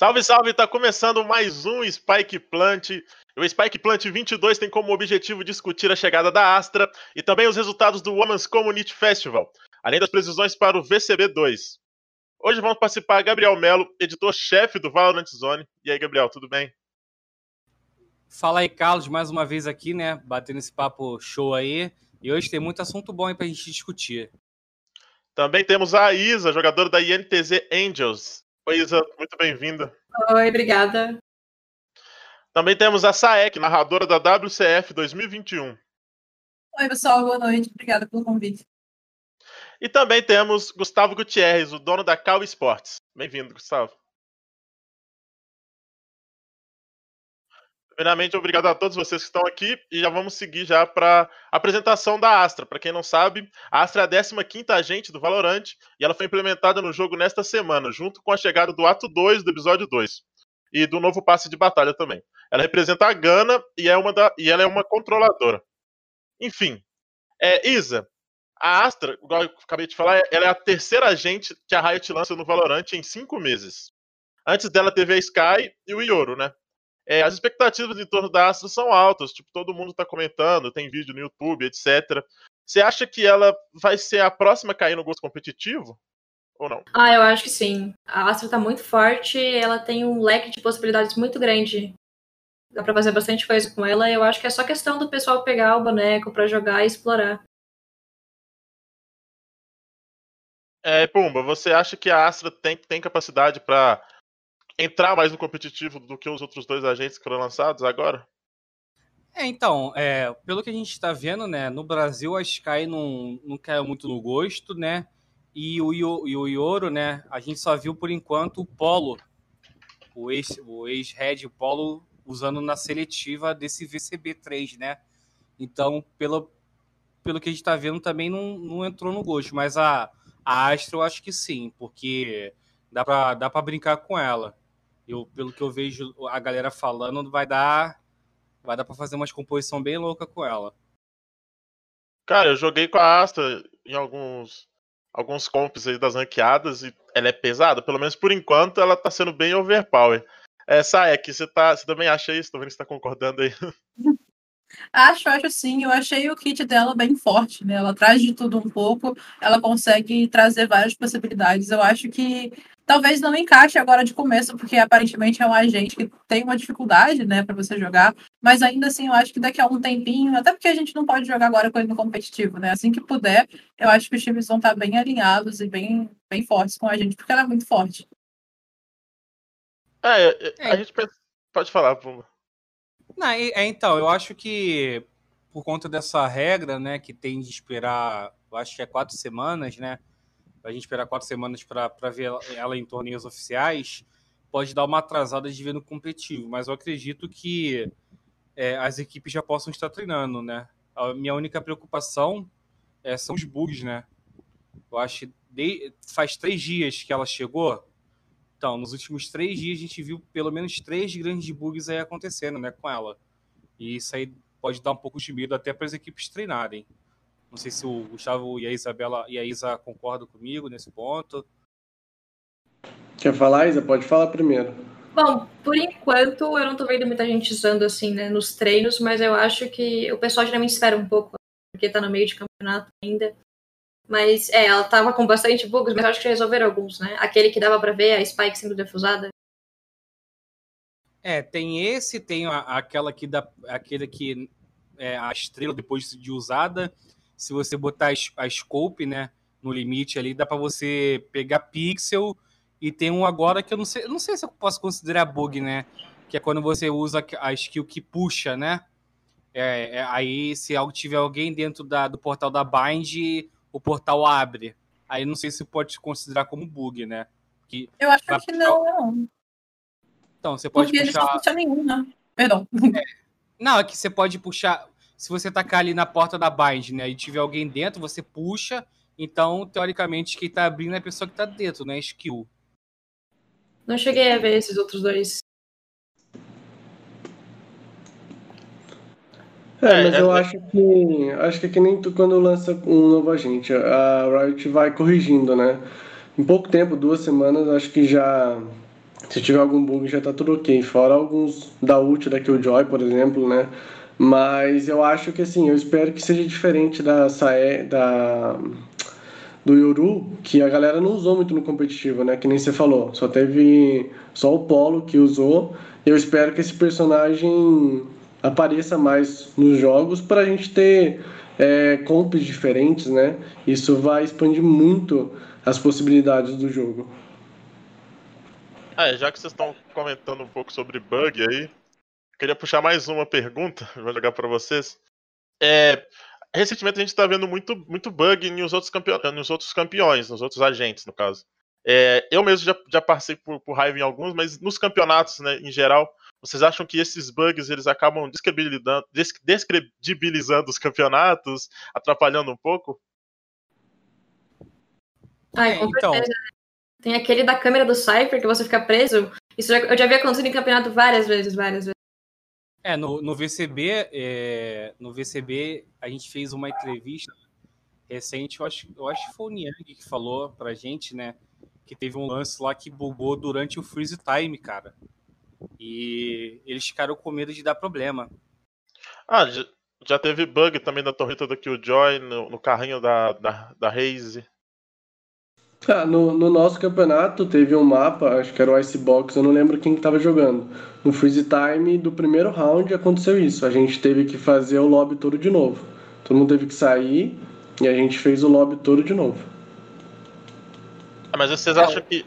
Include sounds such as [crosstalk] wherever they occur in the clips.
Salve, salve! Tá começando mais um Spike Plant. O Spike Plant 22 tem como objetivo discutir a chegada da Astra e também os resultados do Women's Community Festival, além das previsões para o VCB2. Hoje vamos participar Gabriel Melo, editor-chefe do Valorant Zone. E aí, Gabriel, tudo bem? Fala aí, Carlos, mais uma vez aqui, né? Batendo esse papo show aí. E hoje tem muito assunto bom aí pra gente discutir. Também temos a Isa, jogadora da INTZ Angels. Oi, Isa, muito bem-vinda. Oi, obrigada. Também temos a Saek, narradora da WCF 2021. Oi, pessoal, boa noite. Obrigada pelo convite. E também temos Gustavo Gutierrez, o dono da Cal Sports. Bem-vindo, Gustavo. Primeiramente, obrigado a todos vocês que estão aqui e já vamos seguir já para a apresentação da Astra. Para quem não sabe, a Astra é a 15ª agente do Valorant e ela foi implementada no jogo nesta semana, junto com a chegada do ato 2 do episódio 2 e do novo passe de batalha também. Ela representa a Gana e, é uma da, e ela é uma controladora. Enfim, é, Isa, a Astra, igual eu acabei de falar, ela é a terceira agente que a Riot lança no Valorant em cinco meses. Antes dela teve a Sky e o Ioro, né? É, as expectativas em torno da Astra são altas, tipo, todo mundo está comentando, tem vídeo no YouTube, etc. Você acha que ela vai ser a próxima a cair no gosto competitivo? Ou não? Ah, eu acho que sim. A Astra está muito forte, ela tem um leque de possibilidades muito grande. Dá pra fazer bastante coisa com ela. Eu acho que é só questão do pessoal pegar o boneco para jogar e explorar. É, Pumba, você acha que a Astra tem, tem capacidade para entrar mais no competitivo do que os outros dois agentes que foram lançados agora? É, então, é, pelo que a gente está vendo, né, no Brasil a Sky não, não caiu muito no gosto, né, e o, e o Ioro, né, a gente só viu por enquanto o Polo, o ex-Red o ex Polo usando na seletiva desse VCB3, né, então, pelo, pelo que a gente está vendo também não, não entrou no gosto, mas a, a Astra eu acho que sim, porque dá para dá brincar com ela. Eu, pelo que eu vejo a galera falando, vai dar vai dar para fazer uma composição bem louca com ela. Cara, eu joguei com a Asta em alguns alguns comps aí das ranqueadas e ela é pesada, pelo menos por enquanto ela tá sendo bem overpower. Essa é que você tá, você também acha isso? Tô vendo que você tá concordando aí. [laughs] Acho, acho sim. Eu achei o kit dela bem forte, né? Ela traz de tudo um pouco, ela consegue trazer várias possibilidades. Eu acho que talvez não encaixe agora de começo, porque aparentemente é um agente que tem uma dificuldade, né, para você jogar. Mas ainda assim, eu acho que daqui a um tempinho, até porque a gente não pode jogar agora com ele no competitivo, né? Assim que puder, eu acho que os times vão estar bem alinhados e bem, bem fortes com a gente, porque ela é muito forte. É, a é. gente pensa... pode falar, Pumba. Não, é, então, eu acho que por conta dessa regra, né, que tem de esperar, eu acho que é quatro semanas, né, a gente esperar quatro semanas para ver ela em torneios oficiais, pode dar uma atrasada de ver no competitivo, mas eu acredito que é, as equipes já possam estar treinando, né. A minha única preocupação é, são os bugs, né. Eu acho que faz três dias que ela chegou, então, nos últimos três dias a gente viu pelo menos três grandes bugs aí acontecendo, né, com ela. E isso aí pode dar um pouco de medo até para as equipes treinarem. Não sei se o Gustavo e a Isabela e a Isa concordam comigo nesse ponto. Quer falar, Isa? Pode falar primeiro. Bom, por enquanto eu não tô vendo muita gente usando assim, né, nos treinos, mas eu acho que o pessoal geralmente espera um pouco, porque tá no meio de campeonato ainda. Mas é, ela tava com bastante bugs, mas acho que resolveram alguns, né? Aquele que dava para ver a Spike sendo defusada. É, tem esse, tem a, aquela que dá, aquele que é a estrela depois de usada. Se você botar a, scope, né, no limite ali, dá para você pegar pixel e tem um agora que eu não sei, não sei se eu posso considerar bug, né? Que é quando você usa a skill que puxa, né? É, é, aí se tiver alguém dentro da, do portal da Bind, o portal abre. Aí não sei se pode considerar como bug, né? Que eu acho que não. Então, você pode Porque puxar. Porque nenhum, né? Perdão. É. Não, é que você pode puxar. Se você tacar ali na porta da bind, né? E tiver alguém dentro, você puxa. Então, teoricamente, quem tá abrindo é a pessoa que tá dentro, né? Skill. Não cheguei a ver esses outros dois. É, mas é, eu acho que acho que é que nem tu quando lança um novo agente, a Riot vai corrigindo, né? Em pouco tempo, duas semanas, acho que já Se tiver algum bug já tá tudo ok. Fora alguns da ult da Killjoy, por exemplo, né? Mas eu acho que assim, eu espero que seja diferente da Sae, da do Yoru, que a galera não usou muito no competitivo, né? Que nem você falou. Só teve só o Polo que usou. Eu espero que esse personagem apareça mais nos jogos para a gente ter é, comps diferentes, né? Isso vai expandir muito as possibilidades do jogo. É, já que vocês estão comentando um pouco sobre bug aí, queria puxar mais uma pergunta, [laughs] vou jogar para vocês. É, recentemente a gente está vendo muito, muito bug nos outros, campeões, nos outros campeões, nos outros agentes, no caso. É, eu mesmo já, já passei por, por, raiva em alguns, mas nos campeonatos, né, em geral, vocês acham que esses bugs eles acabam descredibilizando, descredibilizando os campeonatos, atrapalhando um pouco? Ai, com então... certeza. Tem aquele da câmera do Cypher que você fica preso. Isso já, eu já vi acontecido em campeonato várias vezes, várias vezes. É, no, no VCB, é, no VCB a gente fez uma entrevista recente, eu acho, eu acho que foi o Niang que falou pra gente, né? Que teve um lance lá que bugou durante o freeze time, cara. E eles ficaram com medo de dar problema. Ah, já, teve bug também da torreta do Killjoy no, no carrinho da, da, da Raze. Ah, no, no, nosso campeonato teve um mapa, acho que era o Icebox, eu não lembro quem estava jogando. No freeze time do primeiro round aconteceu isso. A gente teve que fazer o lobby todo de novo. Todo mundo teve que sair e a gente fez o lobby todo de novo. Ah, mas vocês é. acham que.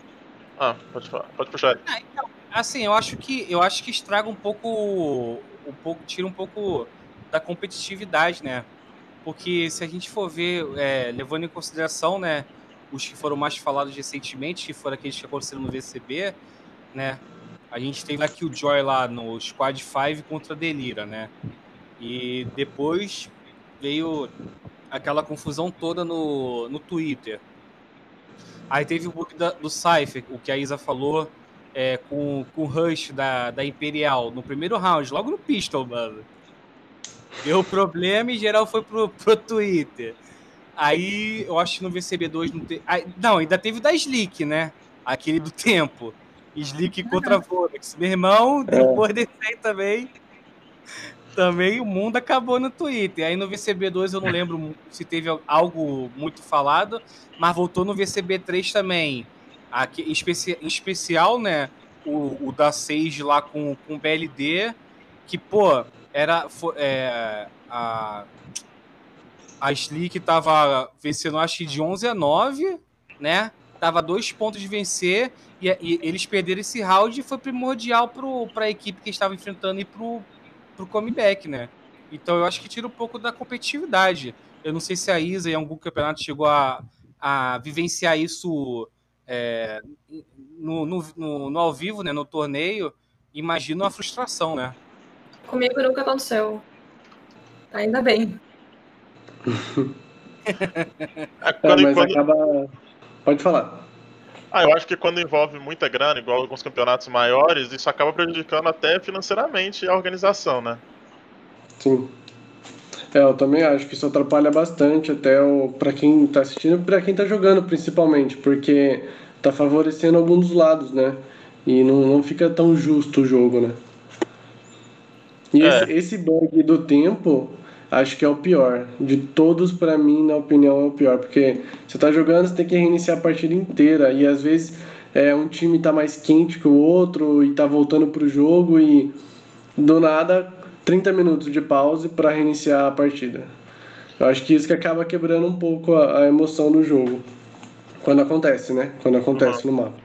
Ah, pode falar, pode puxar. Ah, então, assim, eu acho que eu acho que estraga um pouco. Um pouco tira um pouco da competitividade, né? Porque se a gente for ver, é, levando em consideração, né? Os que foram mais falados recentemente, que foram aqueles que aconteceram no VCB, né? A gente teve aqui o Joy lá no Squad 5 contra a Delira, né? E depois veio aquela confusão toda no, no Twitter. Aí teve o book da, do Cypher, o que a Isa falou, é, com, com o Rush da, da Imperial no primeiro round, logo no pistol, mano. Deu problema e geral foi pro, [laughs] pro Twitter. Aí eu acho que no VCB2 não teve. Não, ainda teve o da Slick, né? Aquele do tempo. Slick contra Vorax. Meu irmão, é. depois desse aí também. Também o mundo acabou no Twitter. Aí no VCB2 eu não lembro se teve algo muito falado, mas voltou no VCB3 também. Aqui, em, especi em especial, né? O, o da 6 lá com, com BLD, que, pô, era. Foi, é, a, a Slick estava vencendo, acho que de 11 a 9, né? Tava dois pontos de vencer e, e eles perderam esse round e foi primordial para a equipe que estava enfrentando e pro, pro comeback, né? Então eu acho que tira um pouco da competitividade. Eu não sei se a Isa em algum campeonato chegou a, a vivenciar isso é, no, no, no, no, ao vivo, né? No torneio. Imagino a frustração, né? Comigo nunca aconteceu. Ainda bem. [laughs] é, mas quando... acaba. Pode falar. Ah, eu acho que quando envolve muita grana, igual alguns campeonatos maiores, isso acaba prejudicando até financeiramente a organização, né? Sim. É, eu também acho que isso atrapalha bastante até para quem está assistindo e para quem está jogando, principalmente, porque está favorecendo algum dos lados, né? E não, não fica tão justo o jogo, né? E é. esse, esse bug do tempo acho que é o pior. De todos, para mim, na opinião, é o pior. Porque você tá jogando, você tem que reiniciar a partida inteira. E às vezes é, um time tá mais quente que o outro e tá voltando pro jogo e do nada 30 minutos de pause para reiniciar a partida. Eu acho que isso que acaba quebrando um pouco a, a emoção do jogo. Quando acontece, né? Quando acontece uhum. no mapa.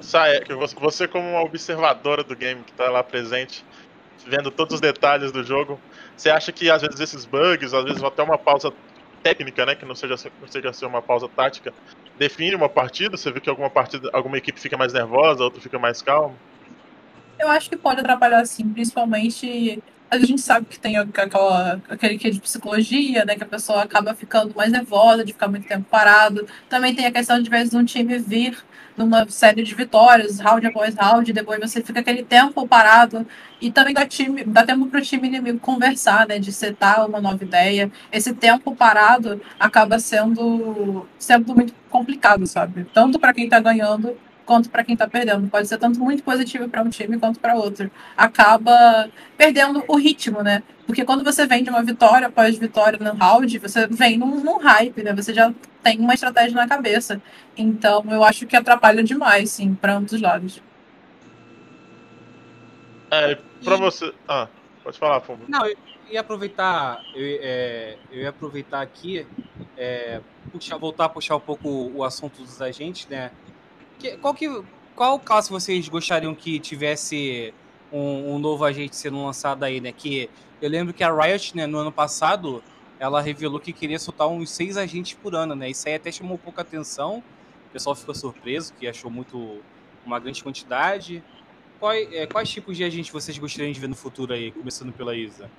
Sai, você como uma observadora do game que tá lá presente, vendo todos os detalhes do jogo, você acha que às vezes esses bugs, às vezes até uma pausa técnica, né, que não seja, não seja ser uma pausa tática, define uma partida? Você vê que alguma partida, alguma equipe fica mais nervosa, outra fica mais calma? Eu acho que pode atrapalhar sim, principalmente a gente sabe que tem aquela, aquele que de psicologia, né? Que a pessoa acaba ficando mais nervosa de ficar muito tempo parado. Também tem a questão de, às vezes, um time vir numa série de vitórias, round após round, depois você fica aquele tempo parado. E também dá, time, dá tempo para o time inimigo conversar, né? De setar uma nova ideia. Esse tempo parado acaba sendo, sendo muito complicado, sabe? Tanto para quem está ganhando quanto para quem está perdendo. Pode ser tanto muito positivo para um time quanto para outro. Acaba perdendo o ritmo, né? Porque quando você vem de uma vitória após vitória no round, você vem num, num hype, né? Você já tem uma estratégia na cabeça. Então, eu acho que atrapalha demais, sim, para ambos os lados. É, pra você. Ah, pode falar, Fumbo. Não, eu ia aproveitar. Eu, é, eu ia aproveitar aqui. É, puxar, voltar a puxar um pouco o assunto dos agentes, né? Que, qual, que, qual classe vocês gostariam que tivesse um, um, novo agente sendo lançado aí, né? Que eu lembro que a Riot, né, no ano passado, ela revelou que queria soltar uns seis agentes por ano, né? Isso aí até chamou pouca atenção. O pessoal ficou surpreso, que achou muito uma grande quantidade. Quais, é, quais tipos de agentes vocês gostariam de ver no futuro aí, começando pela Isa?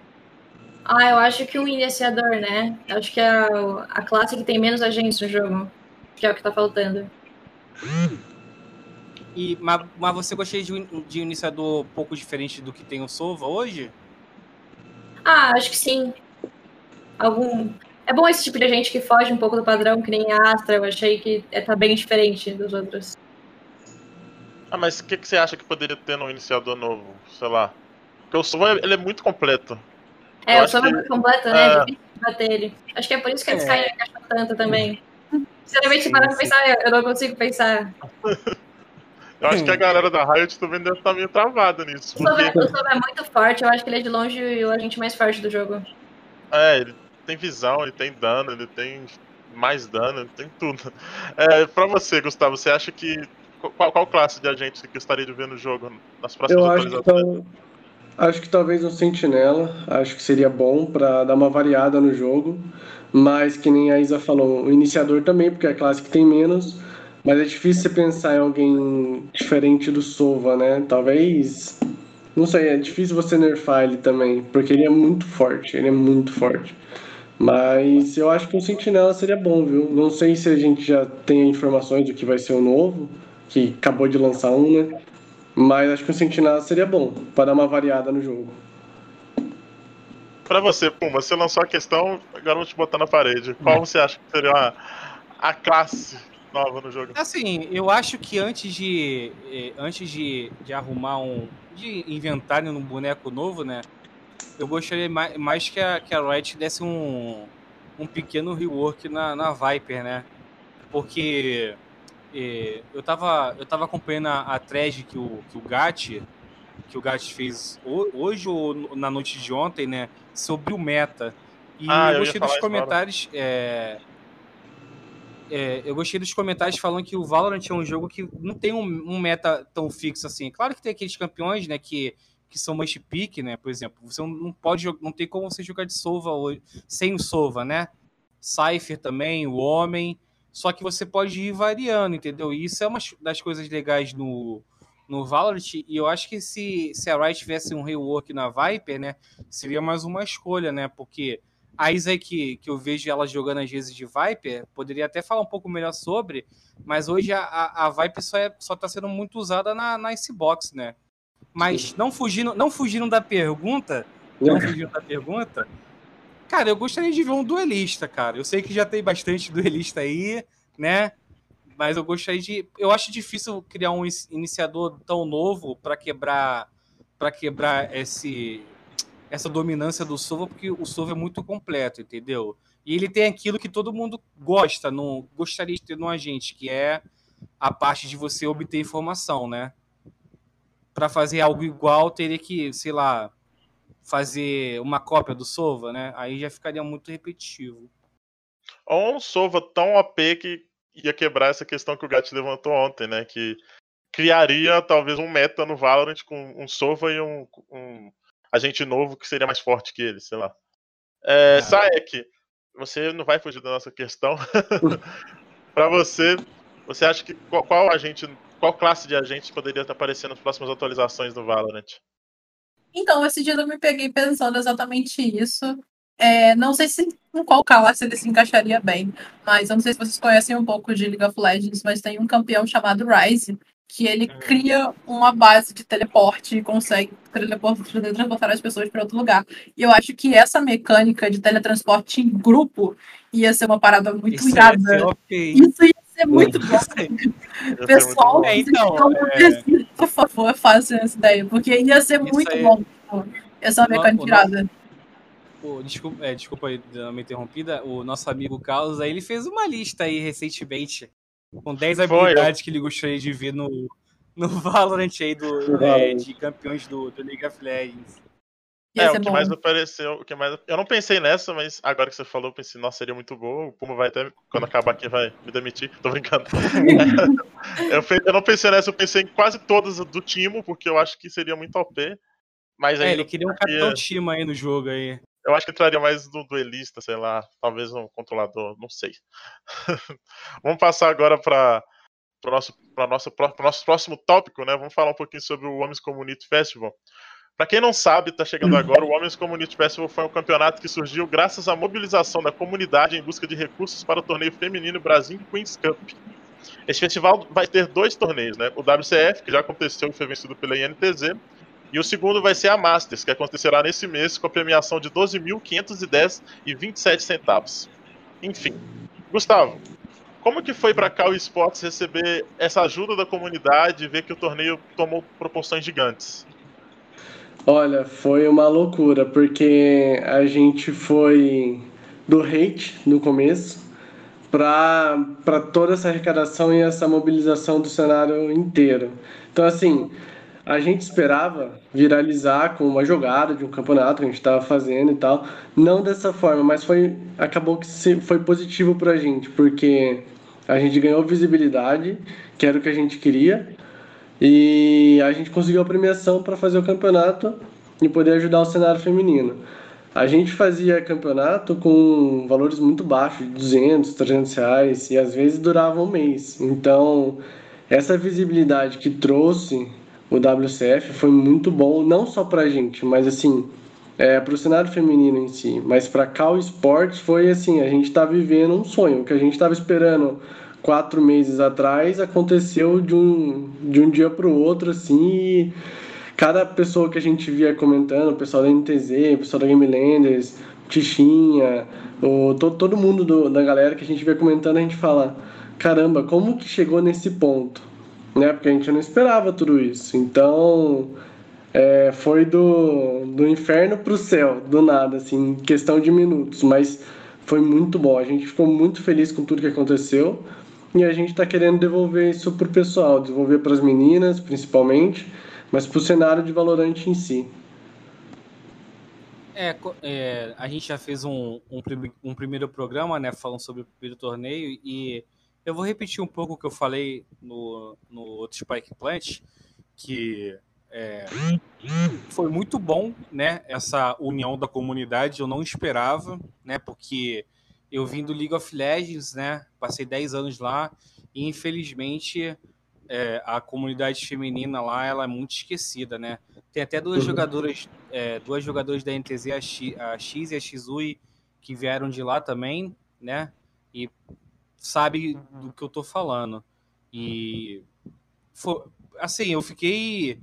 Ah, eu acho que um iniciador, né? Eu acho que é a, a classe que tem menos agentes no jogo. Que é o que tá faltando. E, mas, mas você gostaria de, de um iniciador um pouco diferente do que tem o Sova hoje? Ah, acho que sim. Algum. É bom esse tipo de gente que foge um pouco do padrão, que nem a Astra. Eu achei que é, tá bem diferente dos outros. Ah, mas o que, que você acha que poderia ter no iniciador novo? Sei lá. Porque o Sova ele é muito completo. É, eu o Sova é muito completo, né? É, é difícil bater ele. Acho que é por isso que eles é. caem na caixa tanto também. [laughs] Sinceramente, se parar pra pensar, eu não consigo pensar. [laughs] Eu acho que a galera da Riot também deve estar meio travada nisso. O porque... Sob é muito forte, eu acho que ele é de longe o agente mais forte do jogo. É, ele tem visão, ele tem dano, ele tem mais dano, ele tem tudo. É, pra você, Gustavo, você acha que. Qual, qual classe de agente você gostaria de ver no jogo nas próximas eu atualizações? Acho que, acho que talvez um sentinela, acho que seria bom para dar uma variada no jogo. Mas que nem a Isa falou, o iniciador também, porque é a classe que tem menos. Mas é difícil você pensar em alguém diferente do Sova, né? Talvez. Não sei, é difícil você nerfar ele também, porque ele é muito forte, ele é muito forte. Mas eu acho que um Sentinela seria bom, viu? Não sei se a gente já tem informações do que vai ser o novo, que acabou de lançar um, né? Mas acho que um Sentinela seria bom, para dar uma variada no jogo. Para você, Puma, você lançou a questão, agora vou te botar na parede. Qual você acha que seria a, a classe nova no jogo. Assim, eu acho que antes de eh, antes de, de arrumar um de inventarem um boneco novo, né? Eu gostaria mais, mais que a que a Riot desse um um pequeno rework na, na Viper, né? Porque eh, eu tava eu tava acompanhando a, a thread que o que o Gat que o Gat fez hoje ou na noite de ontem, né? Sobre o meta. E ah, eu gostei dos comentários. É, é, eu gostei dos comentários falando que o Valorant é um jogo que não tem um, um, meta tão fixo assim. Claro que tem aqueles campeões, né, que, que são must pick, né, por exemplo. Você não pode não tem como você jogar de Sova hoje, sem o Sova, né? Cypher também, o Homem. Só que você pode ir variando, entendeu? E isso é uma das coisas legais no, no Valorant. E eu acho que se, se a Riot tivesse um rework na Viper, né, seria mais uma escolha, né? Porque a Isa que, que eu vejo ela jogando às vezes de Viper, poderia até falar um pouco melhor sobre, mas hoje a, a, a Viper só, é, só tá sendo muito usada na, na Icebox, né? Mas não fugindo, não fugindo da pergunta, não fugindo da pergunta, cara, eu gostaria de ver um duelista, cara. Eu sei que já tem bastante duelista aí, né? Mas eu gostaria de. Eu acho difícil criar um iniciador tão novo para quebrar para quebrar esse essa dominância do Sova, porque o Sova é muito completo, entendeu? E ele tem aquilo que todo mundo gosta, não gostaria de ter num agente, que é a parte de você obter informação, né? Para fazer algo igual, teria que, sei lá, fazer uma cópia do Sova, né? Aí já ficaria muito repetitivo. Ou um Sova tão OP que ia quebrar essa questão que o Gat levantou ontem, né? Que criaria talvez um meta no Valorant com um Sova e um, um agente novo que seria mais forte que ele, sei lá. É, ah. Saek, você não vai fugir da nossa questão. [laughs] para você, você acha que qual, qual, agente, qual classe de agentes poderia estar aparecendo nas próximas atualizações do Valorant? Então, esse dia eu me peguei pensando exatamente isso. É, não sei se em qual classe ele se encaixaria bem, mas eu não sei se vocês conhecem um pouco de League of Legends, mas tem um campeão chamado Ryze, que ele cria uma base de teleporte e consegue teletransportar as pessoas para outro lugar. E eu acho que essa mecânica de teletransporte em grupo ia ser uma parada muito Isso irada. [laughs] Isso ia ser muito bom. Pessoal, É, então, é... por favor, façam essa ideia, porque ia ser Isso muito bom. tipo, Essa mecânica o tirada. Pô, desculpa, é, desculpa uma interrompida. O nosso amigo Carlos aí, ele fez uma lista aí recentemente com 10 Foi, habilidades que ele gostaria de ver no, no [laughs] Valorant aí do, é, de campeões do, do League of Legends. É, o que bom. mais apareceu, o que mais. Eu não pensei nessa, mas agora que você falou, eu pensei, nossa, seria muito boa. O Puma vai até, quando acabar aqui, vai me demitir. [laughs] Tô brincando. [laughs] eu, eu não pensei nessa, eu pensei em quase todas do Timo, porque eu acho que seria muito OP. Mas aí É, ele queria um capitão Tima aí no jogo aí. Eu acho que entraria mais no duelista, sei lá, talvez um controlador, não sei. [laughs] Vamos passar agora para o nosso, pra nosso próximo tópico, né? Vamos falar um pouquinho sobre o Homens Community Festival. Para quem não sabe, está chegando agora, o Homens Community Festival foi um campeonato que surgiu graças à mobilização da comunidade em busca de recursos para o torneio feminino Brasil Queens Cup. Esse festival vai ter dois torneios, né? O WCF, que já aconteceu e foi vencido pela INTZ, e o segundo vai ser a Masters, que acontecerá nesse mês com a premiação de 12.510 e 27 centavos. Enfim, Gustavo, como que foi para cá o Esportes receber essa ajuda da comunidade e ver que o torneio tomou proporções gigantes? Olha, foi uma loucura, porque a gente foi do hate no começo para toda essa arrecadação e essa mobilização do cenário inteiro. Então, assim, a gente esperava viralizar com uma jogada de um campeonato que a gente estava fazendo e tal. Não dessa forma, mas foi acabou que foi positivo para a gente, porque a gente ganhou visibilidade, que era o que a gente queria. E a gente conseguiu a premiação para fazer o campeonato e poder ajudar o cenário feminino. A gente fazia campeonato com valores muito baixos, de 200, 300 reais, e às vezes durava um mês. Então, essa visibilidade que trouxe o WCF foi muito bom, não só para a gente, mas assim, é, para o cenário feminino em si. Mas para Cal Sports foi assim, a gente está vivendo um sonho, que a gente estava esperando quatro meses atrás aconteceu de um, de um dia para o outro, assim, cada pessoa que a gente via comentando, o pessoal da NTZ, o pessoal da Game Landers, Tichinha, o, todo, todo mundo do- da galera que a gente via comentando, a gente fala, caramba, como que chegou nesse ponto? Né? Porque a gente não esperava tudo isso. Então, é, foi do, do inferno pro céu, do nada, assim, questão de minutos, mas foi muito bom. A gente ficou muito feliz com tudo que aconteceu e a gente está querendo devolver isso pro pessoal, devolver para as meninas, principalmente, mas pro cenário de Valorante em si. É, é, a gente já fez um, um, um primeiro programa, né, falando sobre o primeiro torneio, e eu vou repetir um pouco o que eu falei no, no outro Spike Plant, que é, foi muito bom, né, essa união da comunidade, eu não esperava, né, porque eu vim do League of Legends, né, passei 10 anos lá, e infelizmente é, a comunidade feminina lá, ela é muito esquecida, né, tem até duas Uhum. jogadoras é, duas jogadoras da NTZ, a X, a X e a Xui, que vieram de lá também, né? E sabe do que eu tô falando. E foi, assim, eu fiquei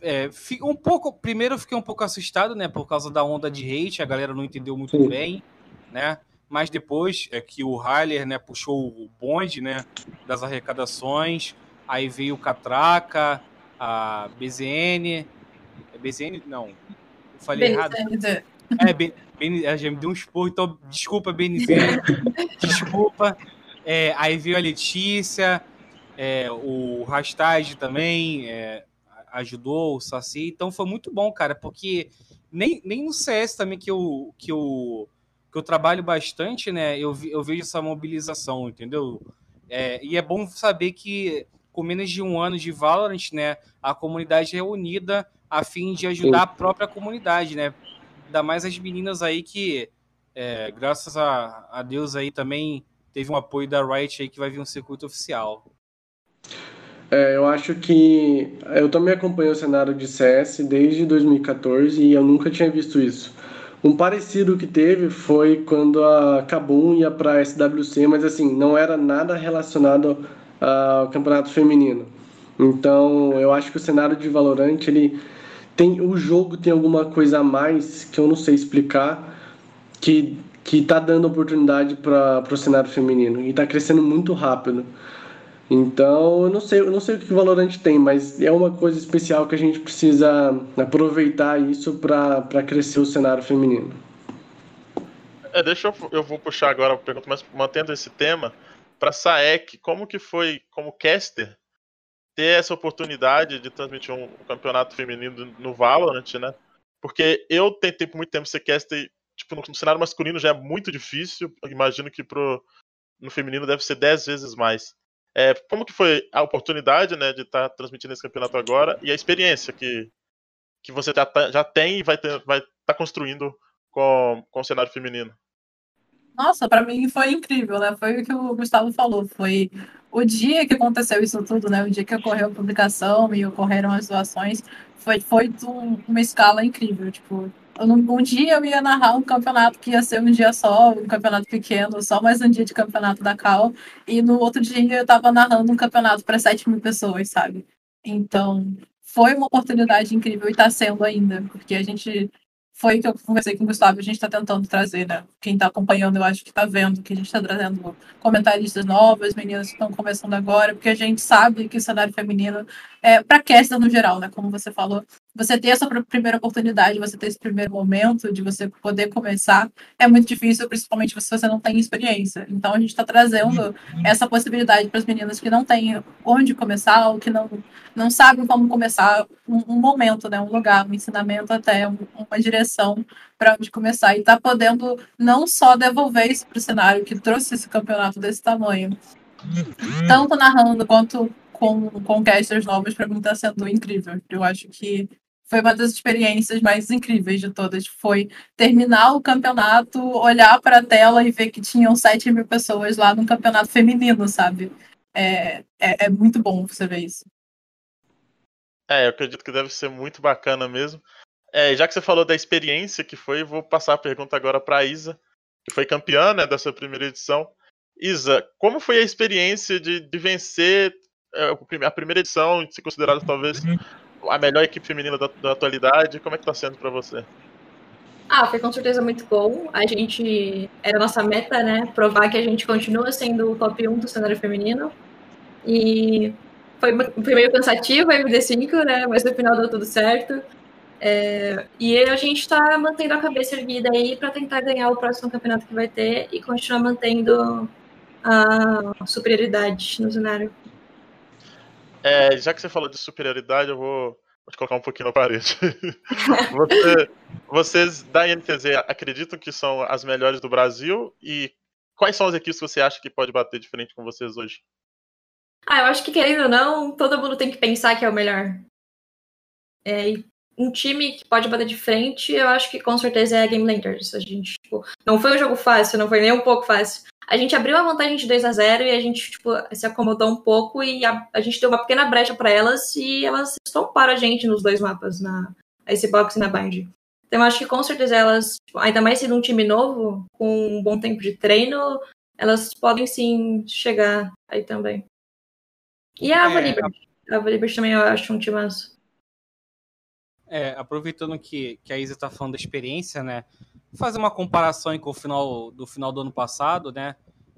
é, um pouco. Primeiro, eu fiquei um pouco assustado, né? Por causa da onda de hate, a galera não entendeu muito Sim. bem, né? Mas depois é que o Hyler, né, puxou o bonde, né, das arrecadações, aí veio o Catraca, a BZN, é BZN? Não, eu falei errado. É, Ben, Ben- é, já me deu um esporro, então desculpa, BNZ. [laughs] desculpa. É, aí veio a Letícia, é, o Rastage também é, ajudou, o Saci. Então foi muito bom, cara, porque nem, nem no CS também que eu, que, eu, que eu trabalho bastante, né? Eu, eu vejo essa mobilização, entendeu? É, e é bom saber que com menos de um ano de Valorant, né, a comunidade é unida a fim de ajudar a própria comunidade, né? Ainda mais as meninas aí que, é, graças a, a Deus aí também teve um apoio da Riot aí que vai vir um circuito oficial. É, eu acho que eu também acompanho o cenário de CS desde 2014 e eu nunca tinha visto isso. Um parecido que teve foi quando a Kabum ia para SWC, mas assim, não era nada relacionado ao campeonato feminino. Então, eu acho que o cenário de Valorant, ele tem o jogo tem alguma coisa a mais que eu não sei explicar, que que está dando oportunidade para o cenário feminino e está crescendo muito rápido. Então, eu não sei, eu não sei o que o Valorant tem, mas é uma coisa especial que a gente precisa aproveitar isso para crescer o cenário feminino. É, deixa eu, eu vou puxar agora a pergunta, mas mantendo esse tema, para Saek, como que foi, como caster, ter essa oportunidade de transmitir um, campeonato feminino no Valorant, né? Porque eu tentei por muito tempo ser caster, tipo, no, cenário masculino já é muito difícil, imagino que pro, no feminino deve ser 10 vezes mais. É, como que foi a oportunidade, né, de estar tá transmitindo esse campeonato agora e a experiência que, que você já, tá, já tem e vai estar vai tá construindo com, com o cenário feminino? Nossa, para mim foi incrível, né? Foi o que o Gustavo falou. Foi o dia que aconteceu isso tudo, né? O dia que ocorreu a publicação e ocorreram as doações, foi, foi uma escala incrível. Tipo, um dia eu ia narrar um campeonato que ia ser um dia só, um campeonato pequeno, só mais um dia de campeonato da Cal, e no outro dia eu estava narrando um campeonato para 7 mil pessoas, sabe? Então, foi uma oportunidade incrível e está sendo ainda, porque a gente foi que eu conversei com o Gustavo, a gente está tentando trazer, né? Quem está acompanhando, eu acho que está vendo que a gente está trazendo comentaristas novas, meninas que estão começando agora, porque a gente sabe que o cenário feminino, é, para caster no geral, né? Como você falou, você ter essa primeira oportunidade, você ter esse primeiro momento de você poder começar, é muito difícil, principalmente se você não tem experiência. Então a gente está trazendo essa possibilidade para as meninas que não têm onde começar, ou que não, não sabem como começar, um, um momento, né, um lugar, um ensinamento até, um, uma direção para onde começar. E está podendo não só devolver isso para o cenário que trouxe esse campeonato desse tamanho, tanto narrando quanto com, com casters novos, para mim está sendo incrível. Eu acho que foi uma das experiências mais incríveis de todas. Foi terminar o campeonato, olhar para a tela e ver que tinham 7 mil pessoas lá no campeonato feminino, sabe? É, é, é, muito bom você ver isso. É, eu acredito que deve ser muito bacana mesmo. É, já que você falou da experiência que foi, vou passar a pergunta agora para Isa, que foi campeã né, dessa primeira edição. Isa, como foi a experiência de, de vencer a primeira edição, de ser considerada talvez a melhor equipe feminina da, da atualidade. Como é que tá sendo para você? Ah, foi com certeza muito bom. A gente. Era nossa meta, né? Provar que a gente continua sendo o top 1 do cenário feminino. E foi, foi meio cansativo a MD5, né? Mas no final deu tudo certo. É, e a gente está mantendo a cabeça erguida aí para tentar ganhar o próximo campeonato que vai ter e continuar mantendo a superioridade no cenário. É, já que você falou de superioridade, eu vou, vou te colocar um pouquinho na parede. [laughs] Você, vocês da INTZ acreditam que são as melhores do Brasil? E quais são as equipes que você acha que pode bater de frente com vocês hoje? Ah, eu acho que querendo ou não, todo mundo tem que pensar que é o melhor. É, um time que pode bater de frente, eu acho que com certeza é a Game Landers. A gente, tipo, não foi um jogo fácil, não foi nem um pouco fácil a gente abriu a vantagem de 2 a 0 e a gente tipo, se acomodou um pouco e a, a gente deu uma pequena brecha para elas e elas estomparam a gente nos dois mapas, na Icebox e na Bind. Então eu acho que com certeza elas, tipo, ainda mais sendo um time novo, com um bom tempo de treino, elas podem sim chegar aí também. E a Ava é, A Ava também eu acho um time massa. É, aproveitando que, que a Isa tá falando da experiência, né? fazer uma comparação com o final do final do ano passado, né?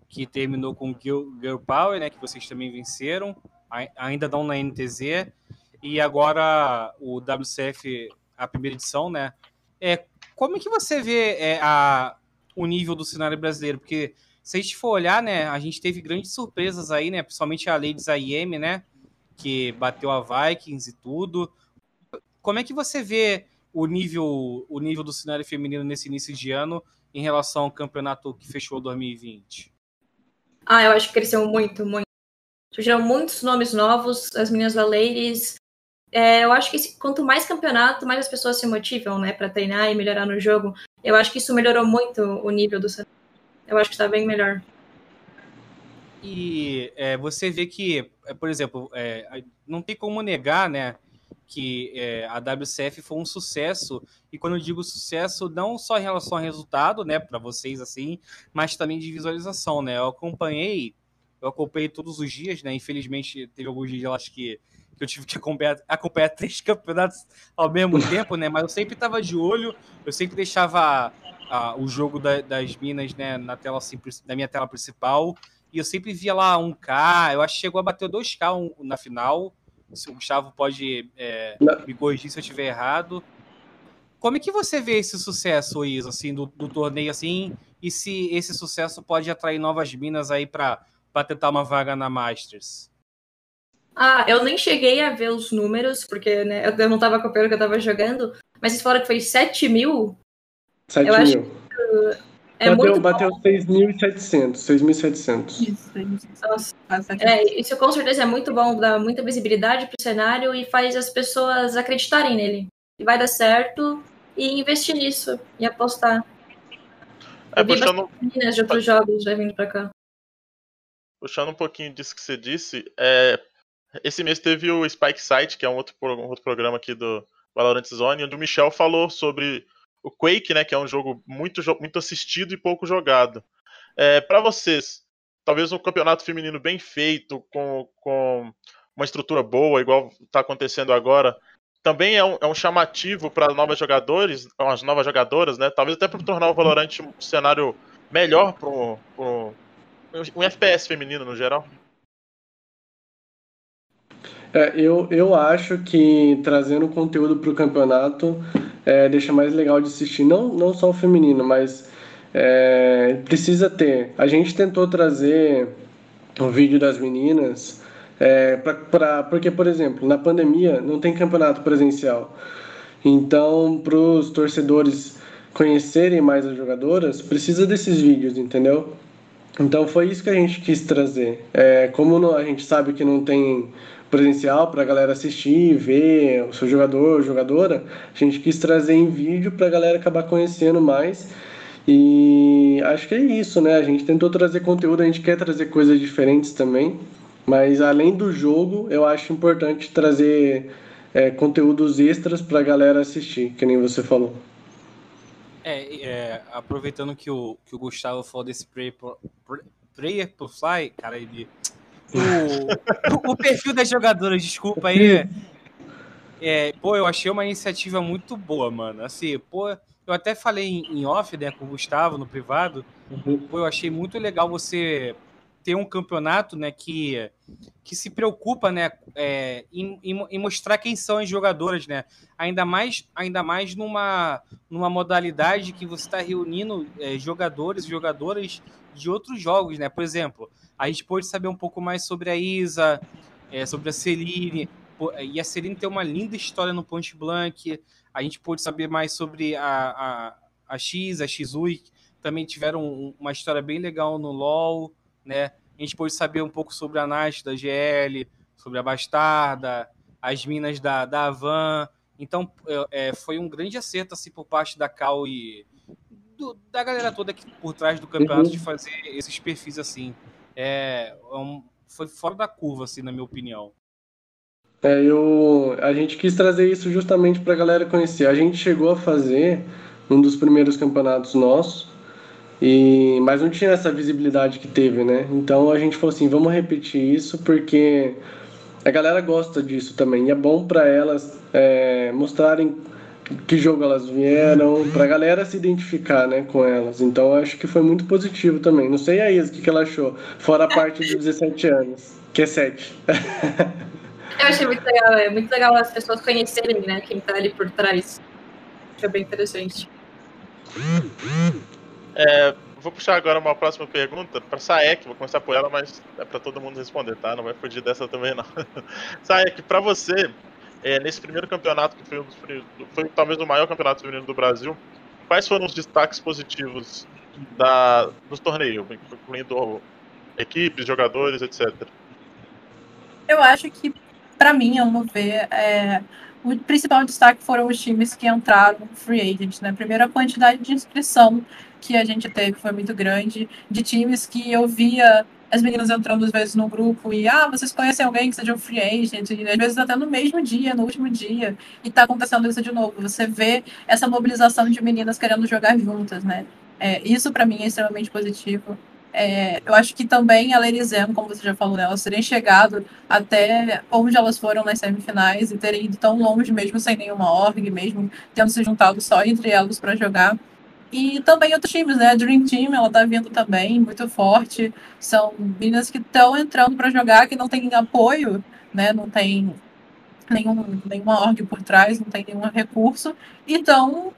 Que terminou com Girl, Girl Power, né? Que vocês também venceram, ainda não na NTZ. E agora o WCF, a primeira edição, né? É, como é que você vê é, a, o nível do cenário brasileiro? Porque se a gente for olhar, né? A gente teve grandes surpresas aí, né? Principalmente a Ladies AIM, né? Que bateu a Vikings e tudo. Como é que você vê o nível, o nível do cenário feminino nesse início de ano em relação ao campeonato que fechou 2020? Ah, eu acho que cresceu muito, muito. Surgiram muitos nomes novos, as meninas da Ladies. É, eu acho que quanto mais campeonato, mais as pessoas se motivam, né, para treinar e melhorar no jogo. Eu acho que isso melhorou muito o nível do cenário. Eu acho que está bem melhor. E é, você vê que, é, por exemplo, é, não tem como negar, né, que é, a WCF foi um sucesso. E quando eu digo sucesso, não só em relação ao resultado, né, para vocês assim, mas também de visualização, né? Eu acompanhei, eu acompanhei todos os dias, né? Infelizmente, teve alguns dias, eu acho que, que eu tive que acompanhar, acompanhar [laughs] três campeonatos ao mesmo [laughs] tempo, né? Mas eu sempre estava de olho, eu sempre deixava o jogo da, das minas né, na tela assim, na minha tela principal. E eu sempre via lá 1K, eu acho que chegou a bater 2K um, na final. Se o Gustavo pode é, me corrigir se eu estiver errado. Como é que você vê esse sucesso, Isa, assim, do, do torneio assim? E se esse sucesso pode atrair novas minas aí para tentar uma vaga na Masters? Ah, eu nem cheguei a ver os números, porque né, eu não estava acompanhando o que eu estava jogando, mas vocês falaram que foi 7 mil? 7 eu mil. acho que é bateu muito bateu 6.700. 6.700. Isso. É, isso com certeza é muito bom, dá muita visibilidade pro cenário e faz as pessoas acreditarem nele. E vai dar certo e investir nisso e apostar. É, puxando, Meninas de outros jogos já vindo pra cá. puxando um pouquinho disso que você disse, é, esse mês teve o Spike Site, que é um outro, um outro programa aqui do Valorant Zone, onde o Michel falou sobre o Quake, né, que é um jogo muito, muito assistido e pouco jogado. É, para vocês, talvez um campeonato feminino bem feito, com, com uma estrutura boa, igual está acontecendo agora, também é um, é um chamativo para novos jogadores, as novas jogadoras, né? Talvez até para tornar o Valorant um cenário melhor para um FPS feminino no geral. É, eu, eu acho que trazendo conteúdo para o campeonato é, deixa mais legal de assistir. Não, não só o feminino, mas é, precisa ter. A gente tentou trazer o vídeo das meninas, é, pra, pra, porque, por exemplo, na pandemia não tem campeonato presencial. Então, para os torcedores conhecerem mais as jogadoras, precisa desses vídeos, entendeu? Então foi isso que a gente quis trazer. É, como a gente sabe que não tem presencial para a galera assistir, ver o seu jogador, jogadora, a gente quis trazer em vídeo para a galera acabar conhecendo mais. E acho que é isso, né? A gente tentou trazer conteúdo, a gente quer trazer coisas diferentes também, mas além do jogo, eu acho importante trazer é, conteúdos extras para a galera assistir, que nem você falou. É, é, aproveitando que o, que o Gustavo falou desse Prayer Prayer pro Fly, cara, ele. O, o perfil das jogadoras, desculpa aí. É, pô, eu achei uma iniciativa muito boa, mano. Assim, pô, eu até falei em, off, né, com o Gustavo no privado. Pô, eu achei muito legal você ter um campeonato, né, que, que se preocupa, né, é, em, em- em mostrar quem são as jogadoras, né. Ainda mais, ainda mais numa, numa modalidade que você está reunindo é, jogadores e jogadoras de outros jogos, né? Por exemplo, a gente pôde saber um pouco mais sobre a Isa, é, sobre a Celine, pô, e a Celine tem uma linda história no Point Blank. A gente pôde saber mais sobre a, a, a X, a Xui, também tiveram um- uma história bem legal no LoL, né? A gente pôde saber um pouco sobre a Nath da GL, sobre a Bastarda, as minas da, da Avan. Então, é, é, foi um grande acerto assim, por parte da Cal e do- da galera toda aqui por trás do campeonato Uhum. de fazer esses perfis assim. É, é um- foi fora da curva, assim, na minha opinião. É, eu, a gente quis trazer isso justamente para a galera conhecer. A gente chegou a fazer um dos primeiros campeonatos nossos, e, mas não tinha essa visibilidade que teve, né? Então a gente falou assim, vamos repetir isso porque a galera gosta disso também. E é bom para elas é, mostrarem que jogo elas vieram, para a galera se identificar né, com elas. Então acho que foi muito positivo também. Não sei a Isa o que, que ela achou, fora a parte de 17 anos, que é 7. Eu achei muito legal, é muito legal as pessoas conhecerem, né, quem tá ali por trás. Acho bem interessante. É, vou puxar agora uma próxima pergunta para Saek, vou começar por ela, mas é para todo mundo responder, tá? Não vai fugir dessa também não. [laughs] Saek, para você, é, nesse primeiro campeonato que foi, um dos, foi talvez o maior campeonato feminino do Brasil, quais foram os destaques positivos da, dos torneios, incluindo equipes, jogadores, etc. Eu acho que, pra mim, ao meu ver, é, o principal destaque foram os times que entraram free agent, né? Primeiro, a quantidade de inscrição que a gente teve foi muito grande, de times que eu via as meninas entrando às vezes no grupo e, ah, vocês conhecem alguém que seja um free agent? E às vezes até no mesmo dia, no último dia, e tá acontecendo isso de novo. Você vê essa mobilização de meninas querendo jogar juntas, né? É, isso para mim é extremamente positivo. É, eu acho que também a Lerizem, como você já falou, né, elas terem chegado até onde elas foram nas semifinais e terem ido tão longe, mesmo sem nenhuma org, mesmo tendo se juntado só entre elas para jogar, E também outros times, né? A Dream Team, ela tá vindo também, muito forte. São meninas que estão entrando para jogar, que não tem apoio, né? Não tem nenhum, nenhuma org por trás, não tem nenhum recurso. E estão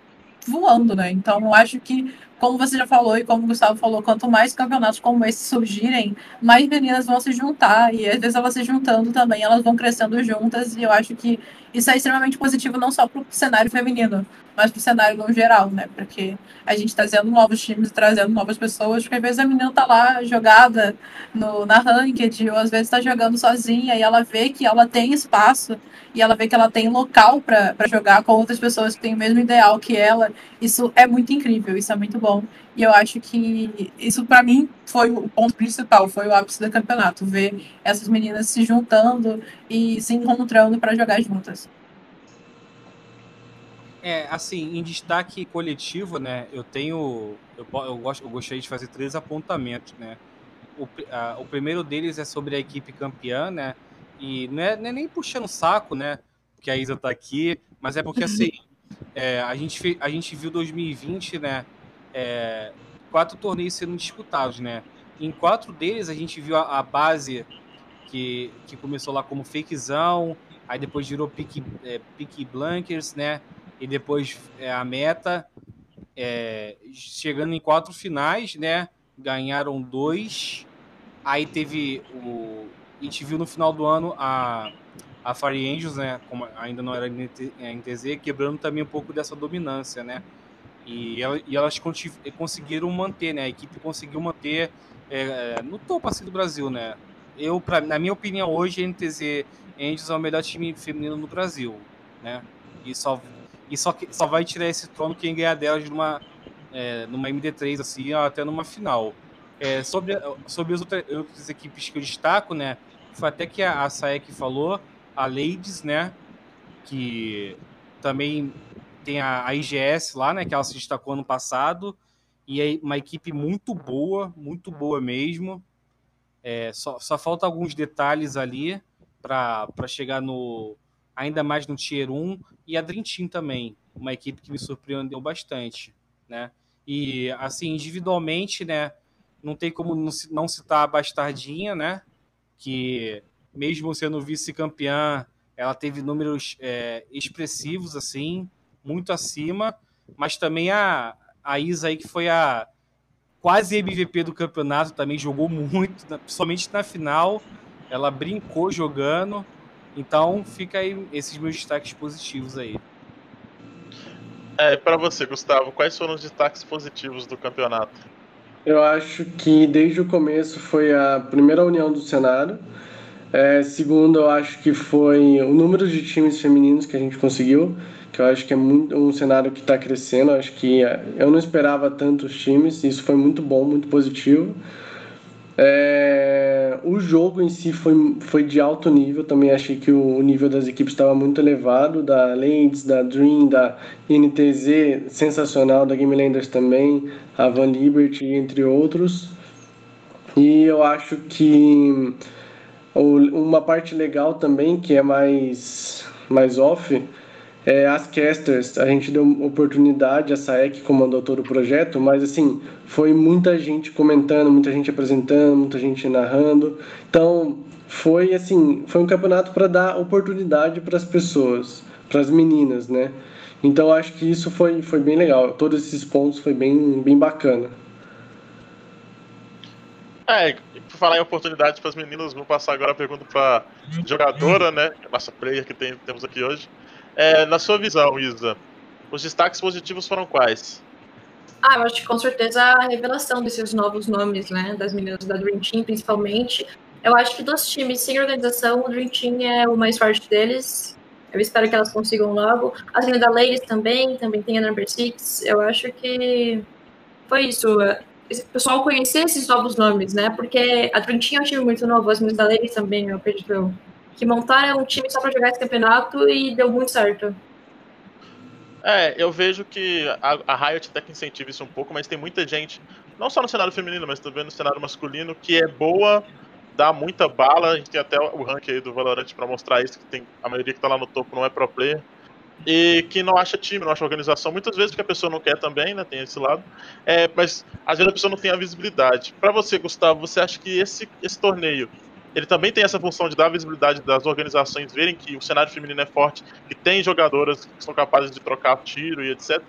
voando, né? Então, eu acho que como você já falou e como o Gustavo falou, quanto mais campeonatos como esse surgirem, mais meninas vão se juntar. E às vezes elas se juntando também, elas vão crescendo juntas. E eu acho que isso é extremamente positivo não só para o cenário feminino, mas para o cenário no geral, né? Porque a gente está trazendo novos times, trazendo novas pessoas, porque às vezes a menina tá lá jogada no, na ranked, ou às vezes está jogando sozinha, e ela vê que ela tem espaço, e ela vê que ela tem local para jogar com outras pessoas que têm o mesmo ideal que ela. Isso é muito incrível, isso é muito bom. E eu acho que isso, para mim, foi o ponto principal, foi o ápice do campeonato, ver essas meninas se juntando e se encontrando para jogar juntas. É, assim, em destaque coletivo, né, eu tenho, eu, eu, gosto, eu gostaria de fazer três apontamentos, né. O, a, o primeiro deles é sobre a equipe campeã, né, e não é, não é nem puxando o saco, né, que a Isa tá aqui, mas é porque, assim, [laughs] é, a, gente, a gente viu 2020, né, é, quatro torneios sendo disputados, né, em quatro deles a gente viu a, a base que, que começou lá como fakezão, aí depois virou pique, é, pique blankers, né, e depois é, a meta, é, chegando em quatro finais, né? Ganharam dois. Aí teve o. A gente viu no final do ano a, a Fire Angels, né? Como ainda não era NTZ, quebrando também um pouco dessa dominância, né? E, e elas conseguiram manter, né? A equipe conseguiu manter é, no topo assim do Brasil, né? Eu, pra, na minha opinião, hoje a NTZ Angels é o melhor time feminino no Brasil, né? E só e só, só vai tirar esse trono quem ganhar delas numa, é, numa MD3, assim, até numa final. É, sobre, sobre as outras, outras, equipes que eu destaco, né? Foi até que a, a Saek falou, a Ladies, né? Que também tem a, a IGS lá, né? Que ela se destacou ano passado. E é uma equipe muito boa, muito boa mesmo. É, só, só falta alguns detalhes ali para chegar no, ainda mais no Tier 1, e a Dream Team também, uma equipe que me surpreendeu bastante, né? E, assim, individualmente, né, não tem como não citar a Bastardinha, né, que mesmo sendo vice-campeã, ela teve números é, expressivos, assim, muito acima, mas também a, a Isa aí, que foi a quase MVP do campeonato, também jogou muito, somente na final, ela brincou jogando, então fica aí esses meus destaques positivos aí. É, para você, Gustavo, quais foram os destaques positivos do campeonato? Eu acho que desde o começo foi a primeira união do cenário. É, segundo, eu acho que foi o número de times femininos que a gente conseguiu, que eu acho que é muito, um cenário que está crescendo. Acho que é, eu não esperava tantos times, isso foi muito bom, muito positivo. É, o jogo em si foi, foi de alto nível, também achei que o, nível das equipes estava muito elevado, da Ladies, da Dream, da NTZ, sensacional, da Game Landers também, a Van Liberty, entre outros. E eu acho que uma parte legal também, que é mais, mais off, é, as casters, a gente deu oportunidade, a SAEC comandou todo o projeto, mas assim, foi muita gente comentando, muita gente apresentando, muita gente narrando. Então, foi assim, foi um campeonato para dar oportunidade para as pessoas, para as meninas, né? Então, acho que isso foi, foi bem legal. Todos esses pontos foi bem, bem bacana. É, por falar em oportunidade para as meninas, vou passar agora a pergunta para jogadora, né? Nossa player que tem, temos aqui hoje. É, na sua visão, Isa, os destaques positivos foram quais? Ah, eu acho que com certeza a revelação desses novos nomes, né, das meninas da Dream Team, principalmente. Eu acho que dos times sem organização, o Dream Team é o mais forte deles. Eu espero que elas consigam logo. As meninas da Ladies também, também tem a Number Six. Eu acho que foi isso. O pessoal conhecer esses novos nomes, né? Porque a Dream Team é um time muito novo, as meninas da Ladies também, eu acredito que montaram um time só para jogar esse campeonato e deu muito certo. É, eu vejo que a, a Riot até que incentiva isso um pouco, mas tem muita gente, não só no cenário feminino, mas também no cenário masculino, que é boa, dá muita bala. A gente tem até o rank aí do Valorant para mostrar isso, que tem a maioria que tá lá no topo não é pro player. e que não acha time, não acha organização. Muitas vezes porque a pessoa não quer também, né? Tem esse lado. É, mas às vezes a pessoa não tem a visibilidade. Para você, Gustavo, você acha que esse, esse torneio ele também tem essa função de dar visibilidade das organizações verem que o cenário feminino é forte, que tem jogadoras que são capazes de trocar tiro e etc.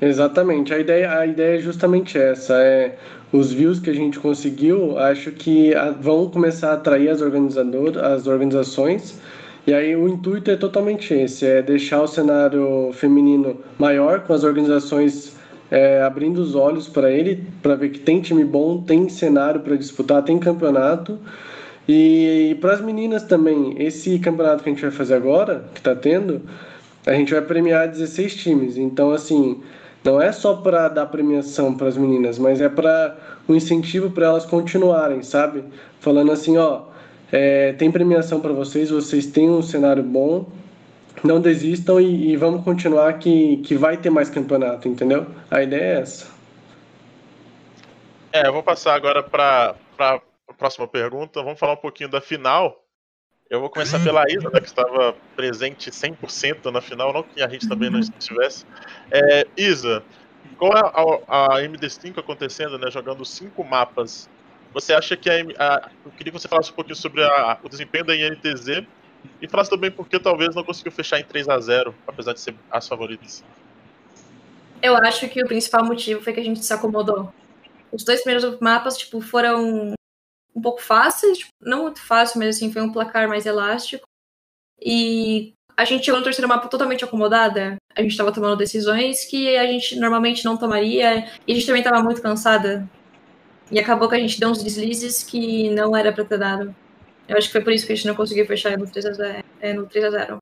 Exatamente. A ideia, a ideia é justamente essa. É os views que a gente conseguiu, acho que vão começar a atrair as organizadoras, as organizações e aí o intuito é totalmente esse, é deixar o cenário feminino maior, com as organizações é, abrindo os olhos para ele, para ver que tem time bom, tem cenário para disputar, tem campeonato. E, e para as meninas também, esse campeonato que a gente vai fazer agora, que está tendo, a gente vai premiar 16 times. Então, assim, não é só para dar premiação para as meninas, mas é para um incentivo para elas continuarem, sabe? Falando assim, ó, é, tem premiação para vocês, vocês têm um cenário bom, não desistam e, e, vamos continuar que, que vai ter mais campeonato, entendeu? A ideia é essa. É, eu vou passar agora para próxima pergunta. Vamos falar um pouquinho da final. Eu vou começar pela Isa, né, que estava presente 100% na final, não que a gente também não estivesse. É, Isa, com a, a, a MD5 acontecendo, né, jogando cinco mapas você acha que a, a, eu queria que você falasse um pouquinho sobre a, o desempenho da INTZ e falasse também por que talvez não conseguiu fechar em 3 a 0 apesar de ser as favoritas. Eu acho que o principal motivo foi que a gente se acomodou. Os dois primeiros mapas, tipo, foram um pouco fáceis, tipo, não muito fácil, mas assim, foi um placar mais elástico. E a gente chegou no terceiro mapa totalmente acomodada. A gente estava tomando decisões que a gente normalmente não tomaria. E a gente também estava muito cansada. E acabou que a gente deu uns deslizes que não era pra ter dado. Eu acho que foi por isso que a gente não conseguiu fechar no 3x0. É, no 3 a 0.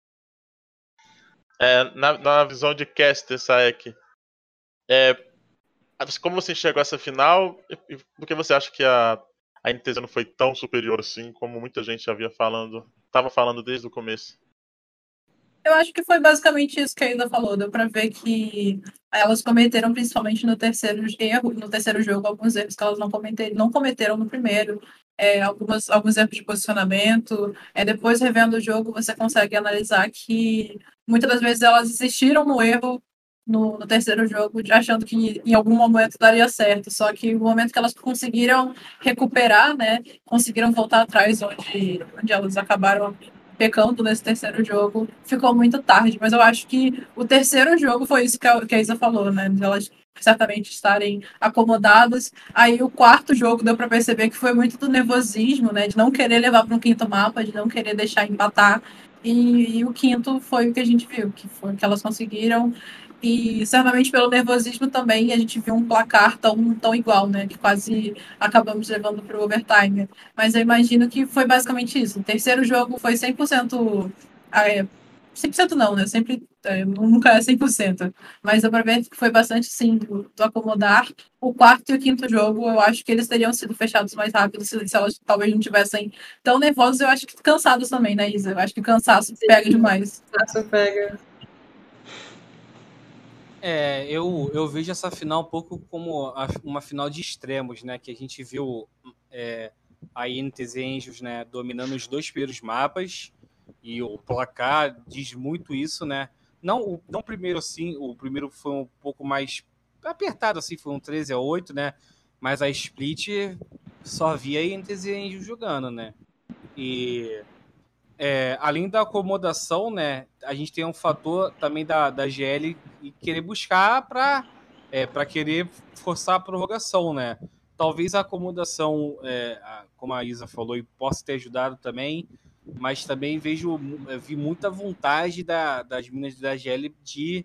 É, na, na visão de caster, Saek, é, como você enxergou essa final e por que você acha que a, a NTZ não foi tão superior assim como muita gente havia falando, estava falando desde o começo? Eu acho que foi basicamente isso que a falou. Deu para ver que elas cometeram, principalmente no terceiro erro, no terceiro jogo, alguns erros que elas não cometeram, não cometeram no primeiro. É, algumas, alguns erros de posicionamento. É, depois, revendo o jogo, você consegue analisar que muitas das vezes elas insistiram no erro no, no, terceiro jogo, achando que em algum momento daria certo. Só que o momento que elas conseguiram recuperar, né, conseguiram voltar atrás onde, onde elas acabaram pecando nesse terceiro jogo, ficou muito tarde. Mas eu acho que o terceiro jogo foi isso que a, que a Isa falou, né? Elas certamente estarem acomodadas. Aí o quarto jogo deu para perceber que foi muito do nervosismo, né? De não querer levar para um quinto mapa, de não querer deixar empatar. E, e, o quinto foi o que a gente viu, que foi que elas conseguiram e certamente pelo nervosismo também a gente viu um placar tão, tão igual, né? Que quase acabamos levando para o overtime. Mas eu imagino que foi basicamente isso. O terceiro jogo foi 100%. É, 100% não, né? Sempre, é, nunca é 100%. Mas dá para ver que foi bastante, sim, do, do, acomodar. O quarto e o quinto jogo, eu acho que eles teriam sido fechados mais rápido se, se elas talvez não tivessem tão nervosos. Eu acho que cansados também, né, Isa? Eu acho que cansaço pega demais. Cansaço pega. É, eu, eu vejo essa final um pouco como uma final de extremos, né? Que a gente viu é, a INTZ Angels né, dominando os dois primeiros mapas e o placar diz muito isso, né? Não o não primeiro assim, o primeiro foi um pouco mais apertado assim, foi um 13 a 8, né? Mas a split só via a INTZ Angels jogando, né? E é, além da acomodação, né, a gente tem um fator também da, da GL e querer buscar para é, querer forçar a prorrogação, né? Talvez a acomodação, é, como a Isa falou, possa ter ajudado também, mas também vejo vi muita vontade da, das minas da GL de,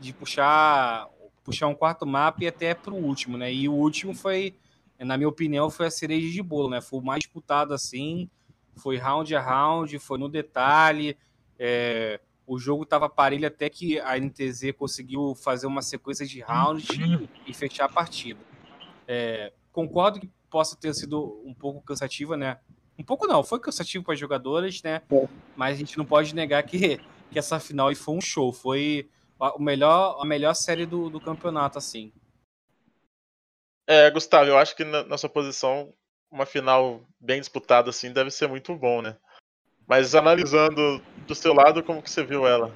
de puxar puxar um quarto mapa e até para o último, né? E o último foi, na minha opinião, foi a cereja de bolo, né? Foi o mais disputado assim foi round a round, foi no detalhe. É, o jogo estava parelho até que a NTZ conseguiu fazer uma sequência de rounds e fechar a partida. É, concordo que possa ter sido um pouco cansativa, né? Um pouco não, foi cansativo para as jogadoras, né? É. Mas a gente não pode negar que, que essa final foi um show. Foi a, o melhor, a melhor série do, do campeonato, assim. É, Gustavo, eu acho que na nossa posição uma final bem disputada assim deve ser muito bom, né? Mas analisando do seu lado, como que você viu ela?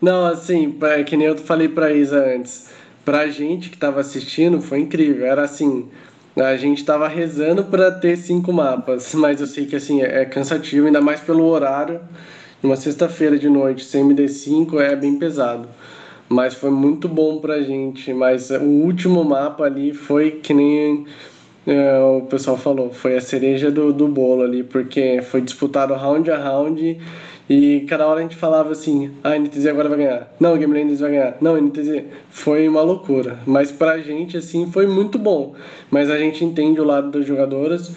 Não, assim, que nem eu falei pra Isa antes. Pra gente que tava assistindo, foi incrível. Era assim, a gente tava rezando para ter cinco mapas, [laughs] mas eu sei que assim é cansativo, ainda mais pelo horário. Uma sexta-feira de noite sem MD5 é bem pesado. Mas foi muito bom pra gente. Mas o último mapa ali foi que nem é, o pessoal falou, foi a cereja do, do bolo ali, porque foi disputado round a round e cada hora a gente falava assim, ah, a NTZ agora vai ganhar, não, o Game Landers vai ganhar, não, NTZ, foi uma loucura, mas pra gente, assim, foi muito bom, mas a gente entende o lado das jogadoras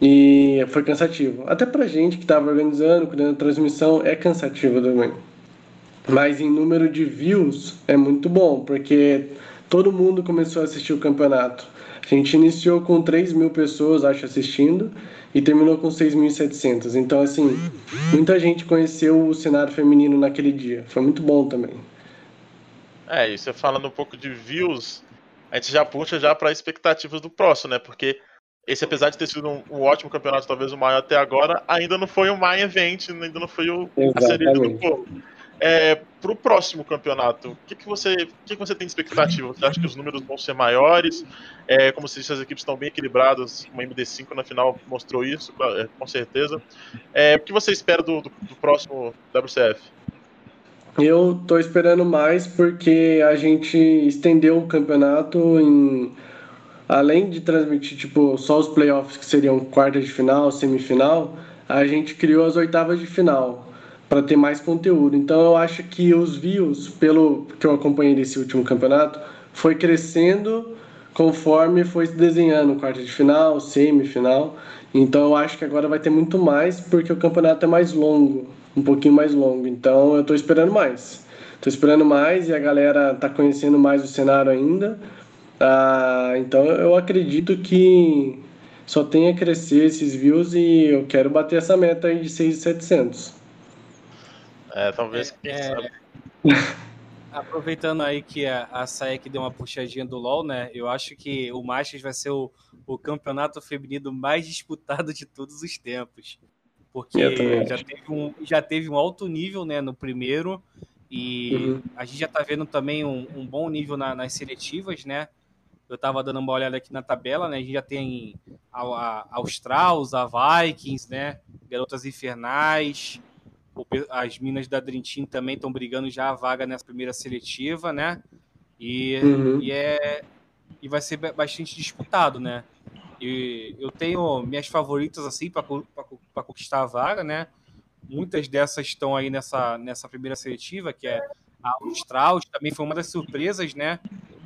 e foi cansativo, até pra gente que tava organizando, cuidando da transmissão, é cansativo também, mas em número de views é muito bom, porque todo mundo começou a assistir o campeonato, a gente iniciou com 3 mil pessoas, acho, assistindo, e terminou com 6.700. Então, assim, muita gente conheceu o cenário feminino naquele dia. Foi muito bom também. É, e você falando um pouco de views, a gente já puxa já para expectativas do próximo, né? Porque esse, apesar de ter sido um, um, ótimo campeonato, talvez o maior até agora, ainda não foi o main event, ainda não foi o, a cereja do povo. É, para o próximo campeonato, o que, que, você, que, que você tem de expectativa? Você acha que os números vão ser maiores? É, como se as equipes estão bem equilibradas, uma MD5 na final mostrou isso, é, com certeza. É, o que você espera do, do, do próximo WCF? Eu estou esperando mais porque a gente estendeu o campeonato em além de transmitir tipo só os playoffs que seriam quartas de final, semifinal, a gente criou as oitavas de final para ter mais conteúdo. Então eu acho que os views, pelo que eu acompanhei desse último campeonato, foi crescendo conforme foi se desenhando quarta de final, semifinal. Então eu acho que agora vai ter muito mais porque o campeonato é mais longo, um pouquinho mais longo. Então eu estou esperando mais. Estou esperando mais e a galera está conhecendo mais o cenário ainda. Ah, então eu acredito que só tem a crescer esses views e eu quero bater essa meta aí de 6,700. É, talvez. É, é... [laughs] Aproveitando aí que a, a Saek deu uma puxadinha do LoL, né? Eu acho que o Masters vai ser o, o campeonato feminino mais disputado de todos os tempos. Porque já teve, um, já teve um alto nível né, no primeiro. E uhum. a gente já tá vendo também um, um bom nível na, nas seletivas, né? Eu tava dando uma olhada aqui na tabela, né? A gente já tem a, a Australs, a Vikings, né? Garotas Infernais, as minas da Dream Team também estão brigando já a vaga nessa primeira seletiva, né? E, uhum. e, é, e vai ser bastante disputado, né? E eu tenho minhas favoritas assim para conquistar a vaga, né? Muitas dessas estão aí nessa, nessa primeira seletiva, que é a Austral, também foi uma das surpresas, né?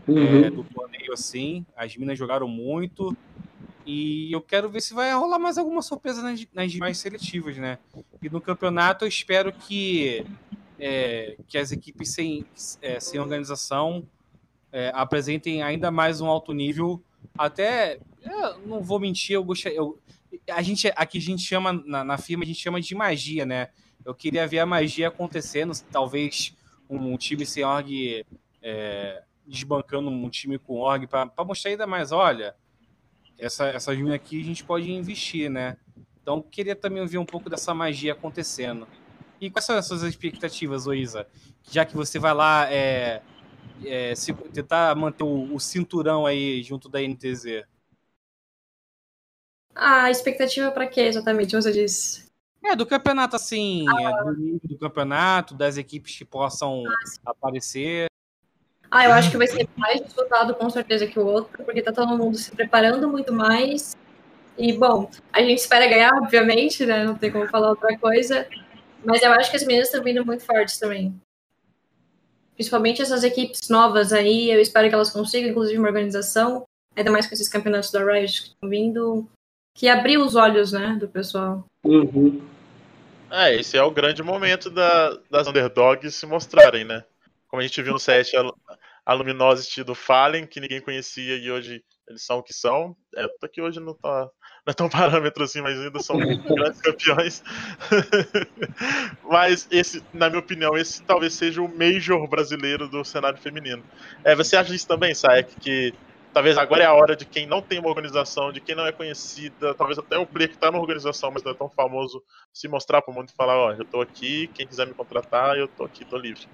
Uhum. É, do torneio assim. As minas jogaram muito. E eu quero ver se vai rolar mais alguma surpresa nas, nas mais seletivas, né? E no campeonato eu espero que, é, que as equipes sem, é, sem organização é, apresentem ainda mais um alto nível. Até, é, não vou mentir, eu gostei. Eu, a gente, aqui a gente chama, na, na firma, a gente chama de magia, né? Eu queria ver a magia acontecendo, talvez um, um time sem org é, desbancando um time com org, para mostrar ainda mais, olha essa, essa mina aqui a gente pode investir, né? Então, queria também ver um pouco dessa magia acontecendo. E quais são as suas expectativas, Oísa? Já que você vai lá é, é, se, tentar manter o, o, cinturão aí junto da NTZ. A expectativa para quê exatamente, você disse? É, do campeonato, assim, ah. do nível do campeonato, das equipes que possam ah, aparecer. Ah, eu acho que vai ser mais disputado com certeza que o outro, porque tá todo mundo se preparando muito mais. E, bom, a gente espera ganhar, obviamente, né? Não tem como falar outra coisa. Mas eu acho que as meninas estão vindo muito fortes também. Principalmente essas equipes novas aí, eu espero que elas consigam, inclusive, uma organização, ainda mais com esses campeonatos da Riot que estão vindo, que abriu os olhos, né, do pessoal. Uhum. É, esse é o grande momento da, das underdogs se mostrarem, né? Como a gente viu no set, a Luminosity do Fallen, que ninguém conhecia e hoje eles são o que são. É, tô aqui hoje não tá não é tão parâmetro assim, mas ainda são grandes campeões. [laughs] mas esse, na minha opinião, esse talvez seja o major brasileiro do cenário feminino. É, você acha isso também, Saek, que talvez agora é a hora de quem não tem uma organização, de quem não é conhecida, talvez até o player que está na organização, mas não é tão famoso, se mostrar para o mundo e falar, ó, eu estou aqui, quem quiser me contratar, eu estou aqui, estou livre.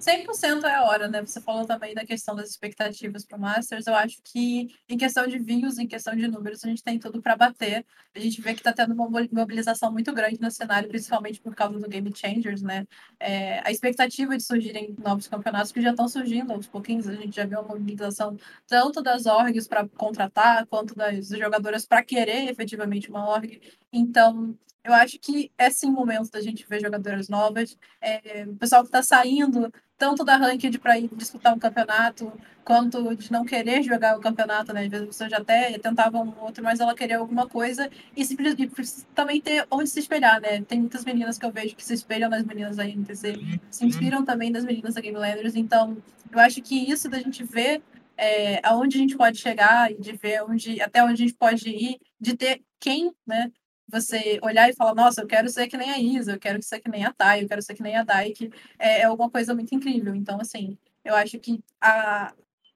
100% é a hora, né? Você falou também da questão das expectativas para o Masters. Eu acho que, em questão de views, em questão de números, a gente tem tudo para bater. A gente vê que está tendo uma mobilização muito grande no cenário, principalmente por causa do Game Changers, né? É, a expectativa de surgirem novos campeonatos que já estão surgindo aos pouquinhos. A gente já viu uma mobilização tanto das orgs para contratar, quanto das jogadoras para querer efetivamente uma org. Então, eu acho que é sim o momento da gente ver jogadoras novas. É, o pessoal que está saindo tanto da ranked para ir disputar um campeonato, quanto de não querer jogar o campeonato, né? Às vezes você já até tentava um outro, mas ela queria alguma coisa e, simplesmente também ter onde se espelhar, né? Tem muitas meninas que eu vejo que se espelham nas meninas da NTC, se inspiram também das meninas da Game Landers, então eu acho que isso da gente ver é, aonde a gente pode chegar e de ver onde, até onde a gente pode ir, de ter quem, né, você olhar e falar, nossa, eu quero ser que nem a Isa, eu quero ser que nem a Thay, eu quero ser que nem a Daik, é, é uma coisa muito incrível. Então, assim, eu acho que a,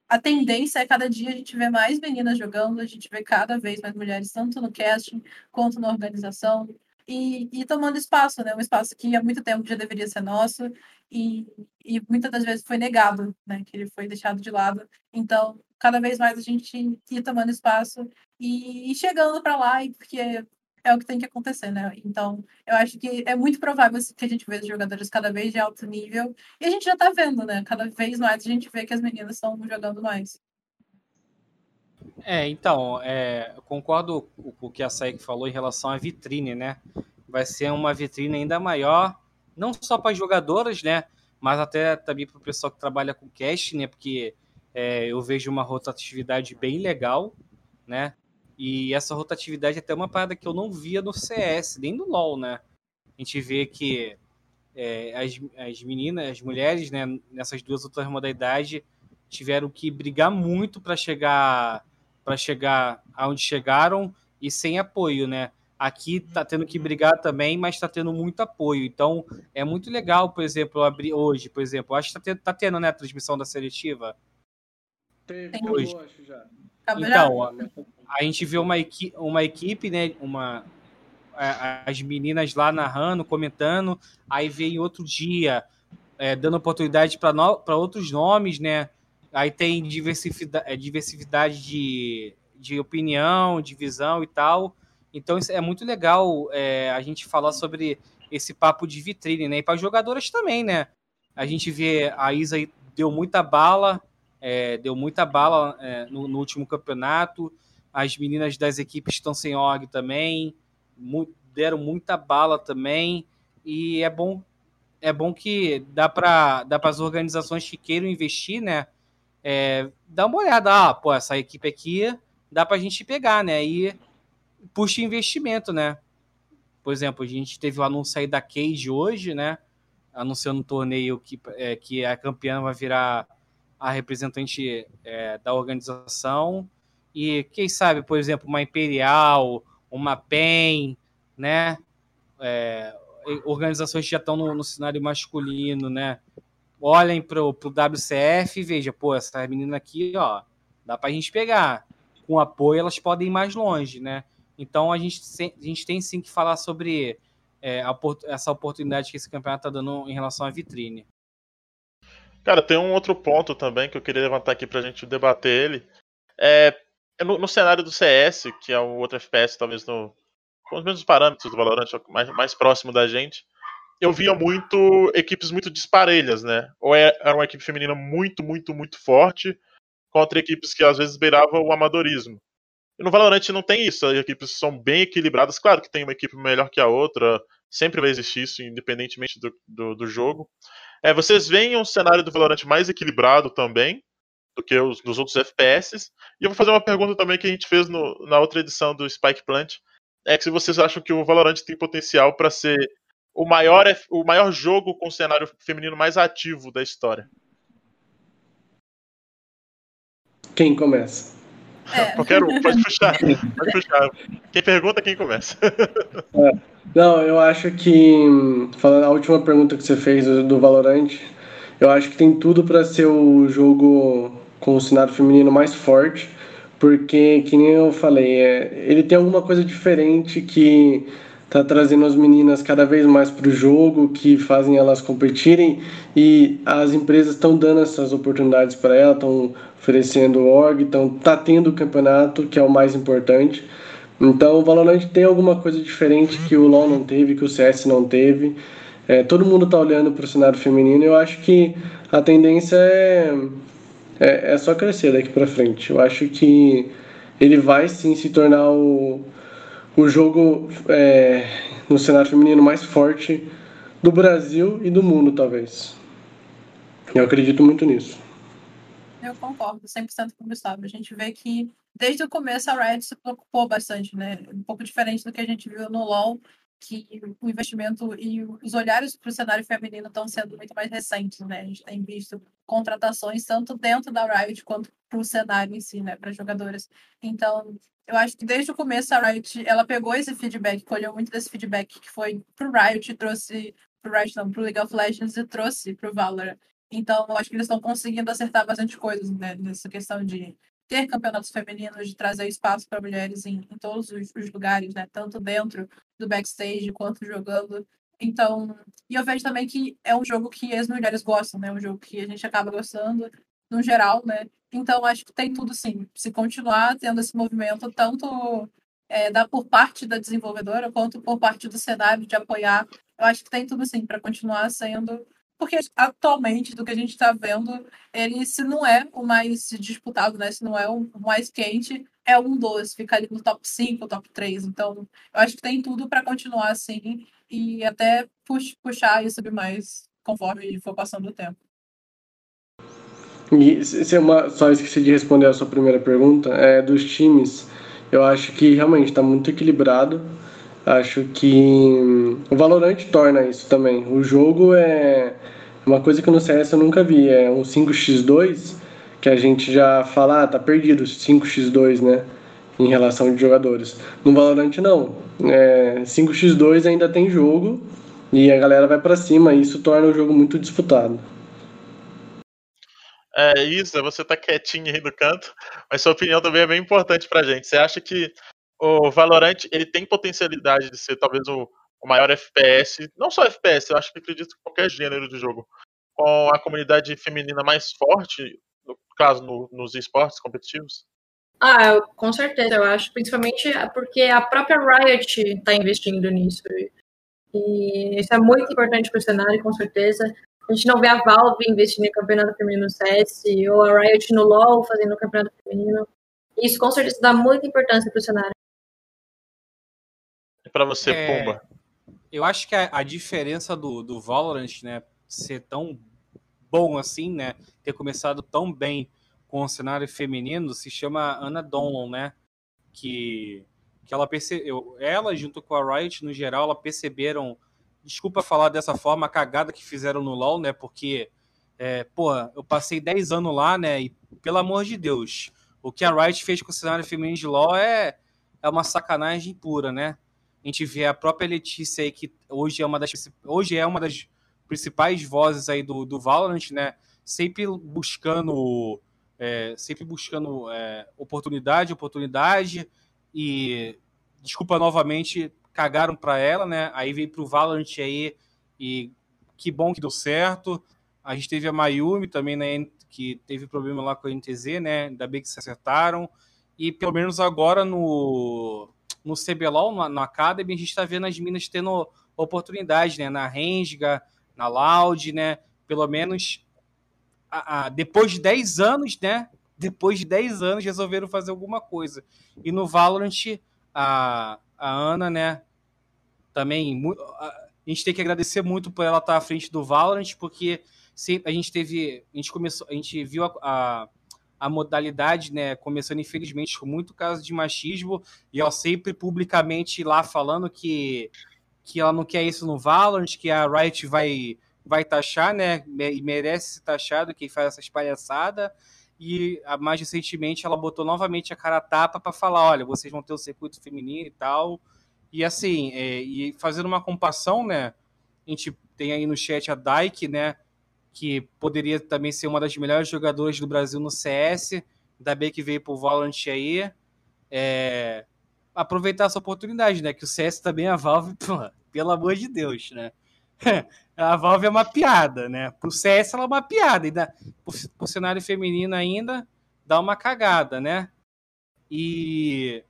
a tendência é cada dia a gente ver mais meninas jogando, a gente vê cada vez mais mulheres, tanto no casting quanto na organização, e, e tomando espaço, né? Um espaço que há muito tempo já deveria ser nosso e, e muitas das vezes foi negado, né? Que ele foi deixado de lado. Então, cada vez mais a gente ir tomando espaço e, e chegando para lá, e porque é o que tem que acontecer, né? Então, eu acho que é muito provável que a gente veja jogadores cada vez de alto nível. E a gente já tá vendo, né? Cada vez mais a gente vê que as meninas estão jogando mais. É, então, é, eu concordo com o que a Saik falou em relação à vitrine, né? Vai ser uma vitrine ainda maior, não só para as jogadoras, né? Mas até também para o pessoal que trabalha com cast, né? Porque é, eu vejo uma rotatividade bem legal, né? E essa rotatividade é até uma parada que eu não via no CS, nem no LoL, né? A gente vê que é, as, as meninas, as mulheres, né, nessas duas outras modalidades, tiveram que brigar muito para chegar para chegar aonde chegaram e sem apoio, né? Aqui tá tendo que brigar também, mas tá tendo muito apoio. Então, é muito legal, por exemplo, abrir hoje, por exemplo, acho que tá tendo, tá tendo né, a transmissão da seletiva. Teve, hoje. acho já. Então, a gente vê uma, equi uma equipe, né? Uma, as meninas lá narrando, comentando, aí vem outro dia é, dando oportunidade para no, outros nomes, né? Aí tem diversidade, é, diversidade de, de opinião, de visão e tal. Então é muito legal é, a gente falar sobre esse papo de vitrine, né? E para jogadoras também, né? A gente vê a Isa deu muita bala, é, deu muita bala é, no, no, último campeonato. As meninas das equipes estão sem org também, deram muita bala também. E é bom, é bom que dá para dá as organizações que queiram investir, né? É, dá uma olhada, ah, pô, essa equipe aqui dá para a gente pegar, né? E puxa investimento, né? Por exemplo, a gente teve o anúncio aí da Cage hoje, né? Anunciando um torneio que, é, que a campeã vai virar a representante é, da organização e quem sabe, por exemplo, uma Imperial, uma PEN, né? É, organizações que já estão no, no, cenário masculino, né? Olhem para o WCF e veja, pô, essa menina aqui, ó, dá para a gente pegar. Com apoio, elas podem ir mais longe, né? Então a gente, a gente tem sim que falar sobre é, a, essa oportunidade que esse campeonato está dando em relação à vitrine. Cara, tem um outro ponto também que eu queria levantar aqui pra gente debater ele. É no, no cenário do CS, que é o outro FPS, talvez no, com os mesmos parâmetros do Valorant, mais, mais próximo da gente, eu via muito equipes muito disparelhas, né? Ou é, era uma equipe feminina muito, muito, muito forte contra equipes que às vezes beiravam o amadorismo. E no Valorant não tem isso, as equipes são bem equilibradas. Claro que tem uma equipe melhor que a outra, sempre vai existir isso, independentemente do, do, do jogo. É, vocês veem um cenário do Valorant mais equilibrado também do que os dos outros FPS. E eu vou fazer uma pergunta também que a gente fez no, na outra edição do Spike Plant. É que se vocês acham que o Valorant tem potencial para ser o maior, o maior jogo com cenário feminino mais ativo da história. Quem começa? É. [laughs] Qualquer um, pode puxar. Pode puxar. Quem pergunta, quem começa. [laughs] É. Não, eu acho que, falando a última pergunta que você fez do, do Valorant, eu acho que tem tudo para ser o jogo com o cenário feminino mais forte, porque, que nem eu falei, é, ele tem alguma coisa diferente que tá trazendo as meninas cada vez mais para o jogo, que fazem elas competirem e as empresas estão dando essas oportunidades para elas, estão oferecendo org, então tá tendo o campeonato, que é o mais importante. Então o Valorant tem alguma coisa diferente que o LoL não teve, que o CS não teve. É, todo mundo está olhando para o cenário feminino eu acho que a tendência é, é, é só crescer daqui para frente. Eu acho que ele vai sim se tornar o, o jogo é, no cenário feminino mais forte do Brasil e do mundo, talvez. Eu acredito muito nisso. Eu concordo 100% com o Gustavo. A gente vê que desde o começo a Riot se preocupou bastante, né? Um pouco diferente do que a gente viu no LoL, que o investimento e os olhares para o cenário feminino estão sendo muito mais recentes, né? A gente tem visto contratações tanto dentro da Riot quanto para o cenário em si, né? Para jogadoras. Então, eu acho que desde o começo a Riot, ela pegou esse feedback, colheu muito desse feedback que foi pro Riot e trouxe pro Riot não, League of Legends e trouxe pro Valorant. Então, eu acho que eles estão conseguindo acertar bastante coisas, né, nessa questão de ter campeonatos femininos, de trazer espaço para mulheres em, em todos os, os, lugares, né, tanto dentro do backstage quanto jogando. Então, e eu vejo também que é um jogo que as mulheres gostam, né, um jogo que a gente acaba gostando no geral, né? Então, acho que tem tudo sim. Se continuar tendo esse movimento, tanto é, da, por parte da desenvolvedora quanto por parte do cenário de apoiar, eu acho que tem tudo sim para continuar sendo. Porque atualmente, do que a gente está vendo, ele, se não é o mais disputado, né? Se não é o mais quente, é um dos, fica ali no top 5, top 3. Então, eu acho que tem tudo para continuar assim e até puxar e subir mais conforme for passando o tempo. E se é uma, só esqueci de responder a sua primeira pergunta, é dos times. Eu acho que realmente está muito equilibrado. Acho que hum, o Valorant torna isso também. O jogo é uma coisa que no CS eu nunca vi, é um 5x2 que a gente já fala, ah, tá perdido 5x2, né? Em relação de jogadores. No Valorant não. É, 5x2 ainda tem jogo e a galera vai para cima, e isso torna o jogo muito disputado. É, isso, você tá quietinho aí no canto, mas sua opinião também é bem importante pra gente. Você acha que o Valorant ele tem potencialidade de ser talvez o, o maior FPS, não só FPS, eu acho que acredito que qualquer gênero de jogo, com a comunidade feminina mais forte, no caso no, nos esportes competitivos? Ah, eu, com certeza, eu acho, principalmente porque a própria Riot está investindo nisso. E isso é muito importante para o cenário, com certeza. A gente não vê a Valve investindo em campeonato feminino no CS, ou a Riot no LoL fazendo campeonato feminino. Isso com certeza dá muita importância para o cenário. Para você, é, Pumba? Eu acho que a, a, diferença do, do Valorant, né, ser tão bom assim, né, ter começado tão bem com o cenário feminino, se chama Anna Donlon, né, que, que ela percebeu, ela junto com a Riot no geral, ela perceberam desculpa falar dessa forma, a cagada que fizeram no LoL, né? Porque, é, pô, eu passei 10 anos lá, né? E, pelo amor de Deus, o que a Riot fez com o cenário feminino de LoL é, é uma sacanagem pura, né? A gente vê a própria Letícia aí, que hoje é uma das, hoje é uma das principais vozes aí do, do Valorant, né? Sempre buscando, é, sempre buscando é, oportunidade, oportunidade e desculpa novamente cagaram para ela, né? Aí veio pro Valorant aí e que bom que deu certo. A gente teve a Mayumi também, né? Que teve problema lá com a NTZ, né? Ainda bem que se acertaram. E pelo menos agora no, no CBLOL, no, no Academy, a gente está vendo as minas tendo oportunidade, né? Na Renga, na Loud, né? Pelo menos a, a, depois de 10 anos, né? Depois de 10 anos resolveram fazer alguma coisa. E no Valorant, a, a Ana, né? Também a gente tem que agradecer muito por ela estar à frente do Valorant, porque a gente teve, a gente começou, a gente viu a, a, a modalidade, né, começando infelizmente com muito caso de machismo e ela sempre publicamente lá falando que que ela não quer isso no Valorant, que a Riot vai vai taxar, né, e merece ser taxado quem faz essas palhaçadas. E mais recentemente ela botou novamente a cara a tapa para falar, olha, vocês vão ter o circuito feminino e tal. E assim, é, e fazendo uma comparação, né? A gente tem aí no chat a Dyke, né? Que poderia também ser uma das melhores jogadoras do Brasil no CS. Ainda bem que veio pro Valorant aí. É, aproveitar essa oportunidade, né? Que o CS também a Valve, [laughs] pô, pelo amor de Deus, né? [laughs] a Valve é uma piada, né? Pro CS ela é uma piada. Ainda, pro cenário feminino ainda, dá uma cagada, né? E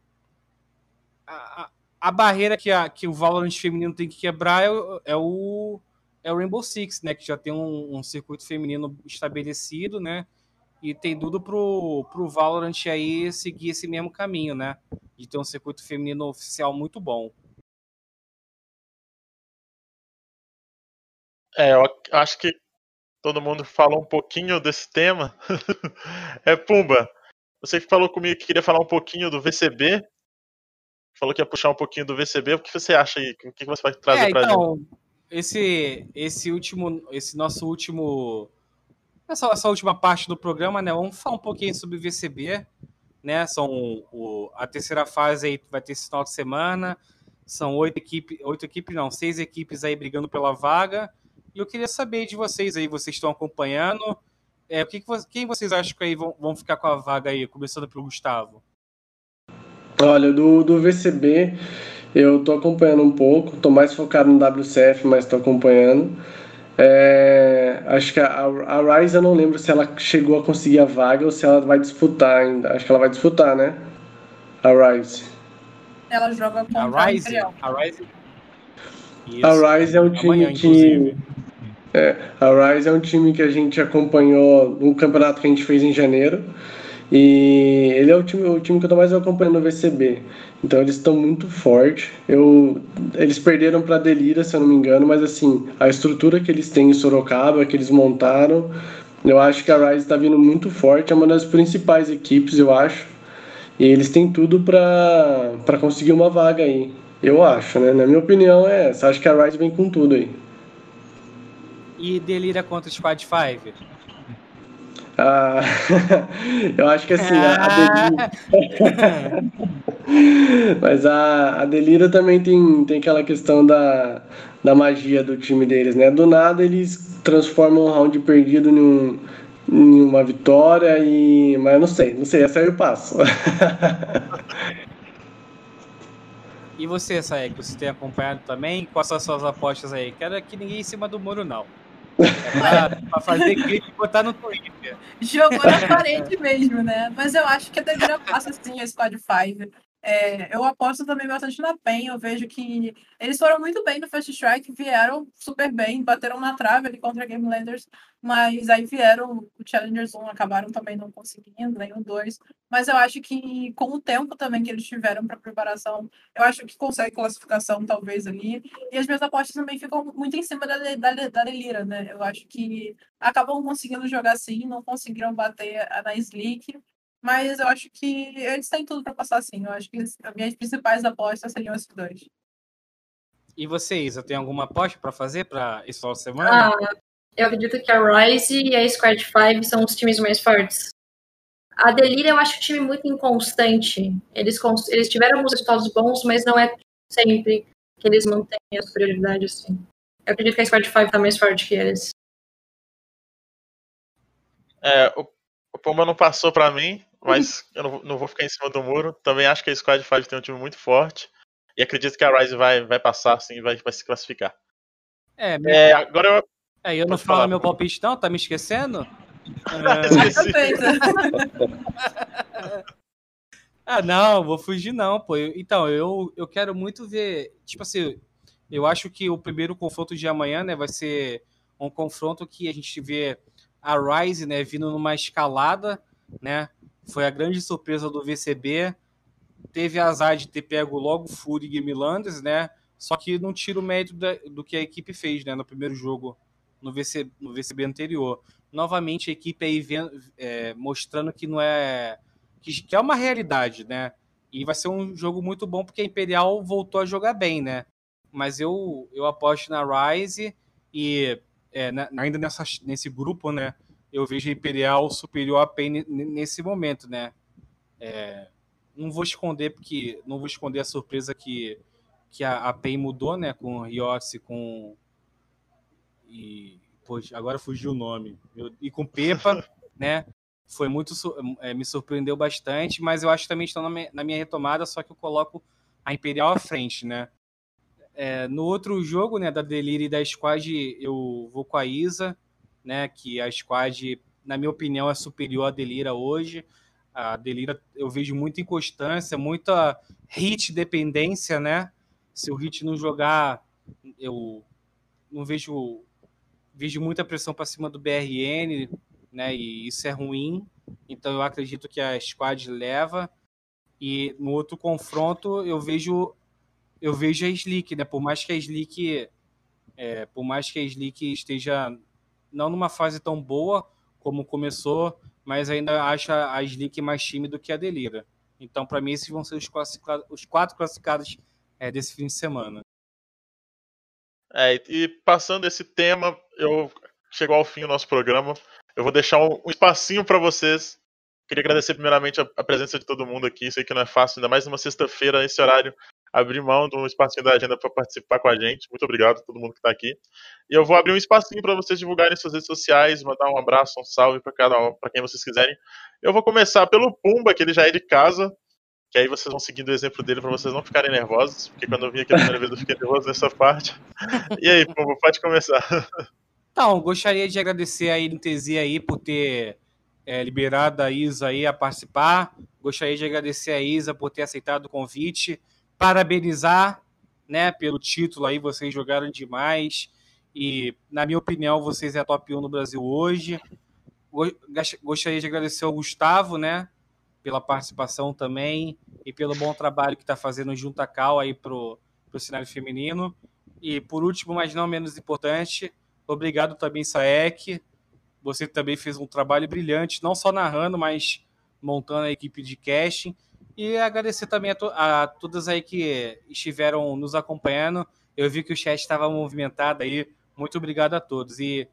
a, a barreira que, a, que o Valorant feminino tem que quebrar é, é, o, é o Rainbow Six, né? Que já tem um, um, circuito feminino estabelecido, né? E tem tudo pro, pro Valorant aí seguir esse mesmo caminho, né? De ter um circuito feminino oficial muito bom. É, eu acho que todo mundo falou um pouquinho desse tema. [laughs] é, Pumba, você que falou comigo que queria falar um pouquinho do VCB, falou que ia puxar um pouquinho do VCB. O que você acha aí? O que você vai trazer é, pra então, gente? Esse, esse último, esse nosso último, essa, essa última parte do programa, né? Vamos falar um pouquinho sobre o VCB, né? São o, a terceira fase aí vai ter esse final de semana. São oito equipes, oito equipes não, seis equipes aí brigando pela vaga. E eu queria saber de vocês aí, vocês estão acompanhando? É, o que, que quem vocês acham que aí vão, vão ficar com a vaga aí, começando pelo Gustavo? Olha, do, do VCB eu tô acompanhando um pouco, tô mais focado no WCF, mas tô acompanhando. É, acho que a, a Rise eu não lembro se ela chegou a conseguir a vaga ou se ela vai disputar ainda. Acho que ela vai disputar, né? A Rise. Ela joga com a Rise. A Rise. Isso, a Rise é um time amanhã, que. É, a Rise é um time que a gente acompanhou no campeonato que a gente fez em janeiro. E ele é o time, o time que eu tô mais acompanhando no VCB. Então eles estão muito fortes. Eu, eles perderam para Delira, se eu não me engano, mas assim, a estrutura que eles têm em Sorocaba, que eles montaram, eu acho que a Rise está vindo muito forte, é uma das principais equipes, eu acho. E eles têm tudo para conseguir uma vaga aí. Eu acho, né? Na minha opinião é essa. Acho que a Rise vem com tudo aí. E Delira contra o Squad 5? Ah, [laughs] eu acho que assim, a, Delira... [laughs] Mas a, a também tem, tem aquela questão da, da magia do time deles, né? Do nada eles transformam um round perdido em, um, em uma vitória e. Mas eu não sei, não sei, essa aí eu passo. [laughs] E você, Saek, você tem acompanhado também? Quais são as suas apostas aí? Quero que ninguém em cima do muro, não. É pra, fazer clipe e botar no Twitter. Jogou na parede mesmo, né? Mas eu acho que a Devira passa sim a Squad 5. É, eu aposto também bastante na PEN. Eu vejo que eles foram muito bem no First Strike, vieram super bem, bateram na trave ali contra a Game Landers, mas aí vieram o Challengers 1, acabaram também não conseguindo, nem o 2. Mas eu acho que com o tempo também que eles tiveram para preparação, eu acho que consegue classificação talvez ali. E as minhas apostas também ficam muito em cima da, da, da Delira, né? Eu acho que acabam conseguindo jogar assim, não conseguiram bater na Slick. Mas eu acho que eles têm tudo para passar assim. Eu acho que as minhas principais apostas seriam esses dois. E você, Isa, tem alguma aposta para fazer para esse final de semana? Ah, eu acredito que a Rise e a Squad 5 são os times mais fortes. A Delírio eu acho o time muito inconstante. Eles, eles tiveram alguns resultados bons, mas não é sempre que eles mantêm a superioridade assim. Eu acredito que a Squad 5 tá mais forte que eles. É, o, o Puma não passou para mim, mas eu não, não, vou ficar em cima do muro. Também acho que a Squad 5 tem um time muito forte. E acredito que a Rise vai, vai passar, sim, vai, vai se classificar. É, meu... é agora eu. É, eu não falo falar, meu palpite, não? Tá me esquecendo? [laughs] [laughs] ah, não, vou fugir, não, pô. Então, eu, eu quero muito ver. Tipo assim, eu acho que o primeiro confronto de amanhã, né, vai ser um confronto que a gente vê a Rise, né, vindo numa escalada, né? Foi a grande surpresa do VCB. Teve azar de ter pego logo Fury e Game Landers, né? Só que não tira o mérito da, do que a equipe fez, né? No primeiro jogo, no, VC, no VCB anterior. Novamente, a equipe aí vendo, é, mostrando que não é... Que, que é uma realidade, né? E vai ser um jogo muito bom porque a Imperial voltou a jogar bem, né? Mas eu, eu aposto na Rise e é, na, ainda nessa, nesse grupo, né? Eu vejo a Imperial superior a PEN nesse momento, né? É, não vou esconder porque não vou esconder a surpresa que, que a, a PEN mudou, né? Com o Riotsi, com e Poxa, agora fugiu o nome. Eu, e com Pepa, [laughs] né? Foi muito. É, me surpreendeu bastante, mas eu acho que também estão na minha, na minha retomada, só que eu coloco a Imperial à frente, né? É, no outro jogo, né, da Deliri e da Squad, eu vou com a Isa, né, que a Squad, na minha opinião, é superior à Delira hoje. A Delira eu vejo muita inconstância, muita hit dependência, né? Se o hit não jogar, eu não vejo vejo muita pressão para cima do BRN, né? E isso é ruim. Então eu acredito que a squad leva. E no outro confronto eu vejo eu vejo a Slick, né? Por mais que a Slick, é, por mais que a Slick esteja não numa fase tão boa como começou, mas ainda acho a Slick mais time do que a Delira. Então, para mim, esses vão ser os, os quatro classificados é, desse fim de semana. É, e passando esse tema, eu chegou ao fim o nosso programa. Eu vou deixar um, espacinho para vocês. Queria agradecer primeiramente a, presença de todo mundo aqui. Sei que não é fácil, ainda mais numa sexta-feira, nesse horário, abrir mão de um espacinho da agenda para participar com a gente. Muito obrigado a todo mundo que está aqui. E eu vou abrir um espacinho para vocês divulgarem suas redes sociais, mandar um abraço, um salve para cada um, para quem vocês quiserem. Eu vou começar pelo Pumba, que ele já é de casa, que aí vocês vão seguindo o exemplo dele para vocês não ficarem nervosos, porque quando eu vim aqui a primeira vez eu fiquei nervoso nessa parte. E aí, Pumba, pode começar. Então, gostaria de agradecer a NTZ aí por ter é, liberado a Isa aí a participar. Gostaria de agradecer a Isa por ter aceitado o convite parabenizar, né, pelo título aí, vocês jogaram demais e, na minha opinião, vocês é a top 1 no Brasil hoje. Gostaria de agradecer ao Gustavo, né, pela participação também e pelo bom trabalho que está fazendo junto a Cal aí pro, pro cenário feminino. E por último, mas não menos importante, obrigado também, Saek. Você também fez um trabalho brilhante, não só narrando, mas montando a equipe de casting. E agradecer também a, to a todas aí que estiveram nos acompanhando. Eu vi que o chat estava movimentado aí. Muito obrigado a todos. E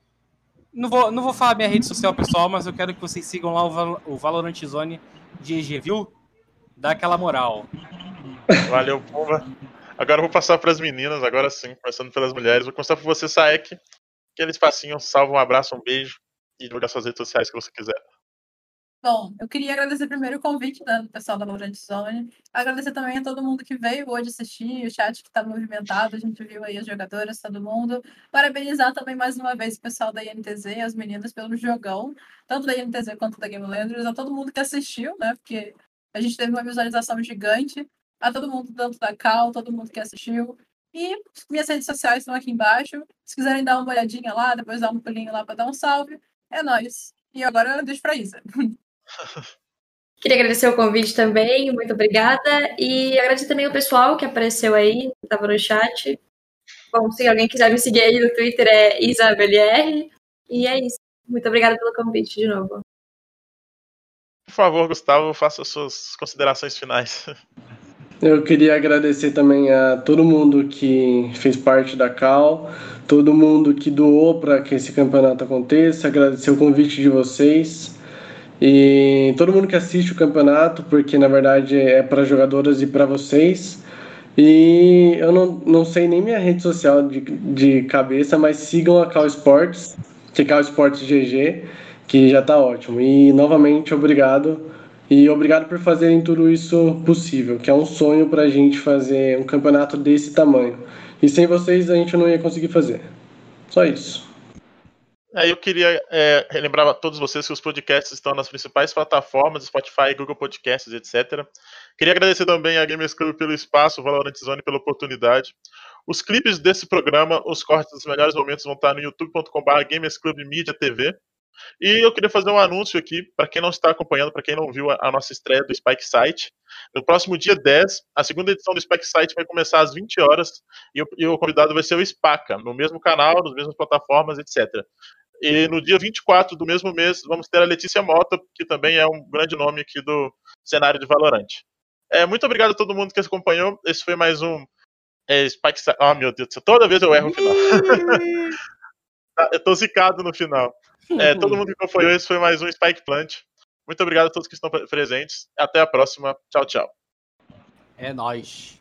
não vou, não vou falar minha rede social pessoal, mas eu quero que vocês sigam lá o, Val o Valorant Zone de EG, viu? Dá aquela moral. Valeu, Pumba. Agora eu vou passar para as meninas, agora sim, começando pelas mulheres. Vou começar por você, Saek. Aquele espacinho, salve, um abraço, um beijo e divulgar suas redes sociais que você quiser. Bom, eu queria agradecer primeiro o convite do pessoal da Valorant Zone. Agradecer também a todo mundo que veio hoje assistir, o chat que está movimentado, a gente viu aí as jogadoras, todo mundo. Parabenizar também mais uma vez o pessoal da INTZ as meninas pelo jogão, tanto da INTZ quanto da Game Landers, a todo mundo que assistiu, né? Porque a gente teve uma visualização gigante. A todo mundo, tanto da Cal, todo mundo que assistiu. E minhas redes sociais estão aqui embaixo. Se quiserem dar uma olhadinha lá, depois dar um pulinho lá para dar um salve, é nóis. E agora eu deixo pra Isa. [laughs] [laughs] Queria agradecer o convite também, muito obrigada. E agradecer também o pessoal que apareceu aí, estava no chat. Bom, se alguém quiser me seguir aí no Twitter é IsabelR. E é isso. Muito obrigada pelo convite de novo. Por favor, Gustavo, faça as suas considerações finais. [laughs] Eu queria agradecer também a todo mundo que fez parte da CAL, todo mundo que doou para que esse campeonato aconteça, agradecer o convite de vocês. E todo mundo que assiste o campeonato, porque na verdade é para jogadoras e para vocês. E eu não, não sei nem minha rede social de, de cabeça, mas sigam a Cal Sports, que é Cal Sports GG, que já está ótimo. E novamente, obrigado. E obrigado por fazerem tudo isso possível, que é um sonho para a gente fazer um campeonato desse tamanho. E sem vocês a gente não ia conseguir fazer. Só isso. Aí eu queria é, relembrar a todos vocês que os podcasts estão nas principais plataformas, Spotify, Google Podcasts, etc. Queria agradecer também a Gamers Club pelo espaço, Valorant Zone pela oportunidade. Os clipes desse programa, os cortes dos melhores momentos vão estar no youtube.com.br Gamers Club Media TV. E eu queria fazer um anúncio aqui, para quem não está acompanhando, para quem não viu a, a, nossa estreia do Spike Site. No próximo dia 10, a segunda edição do Spike Site vai começar às 20 horas e o, e o convidado vai ser o Spaca, no mesmo canal, nas mesmas plataformas, etc. E no dia 24 do mesmo mês, vamos ter a Letícia Mota, que também é um grande nome aqui do cenário de Valorante. É, muito obrigado a todo mundo que acompanhou. Esse foi mais um é, Spike. Oh, meu Deus do céu, toda vez eu erro o final. [laughs] Tá, eu tô zicado no final. É, todo mundo que acompanhou, esse foi mais um Spike Plant. Muito obrigado a todos que estão presentes. Até a próxima. Tchau, tchau. É nóis.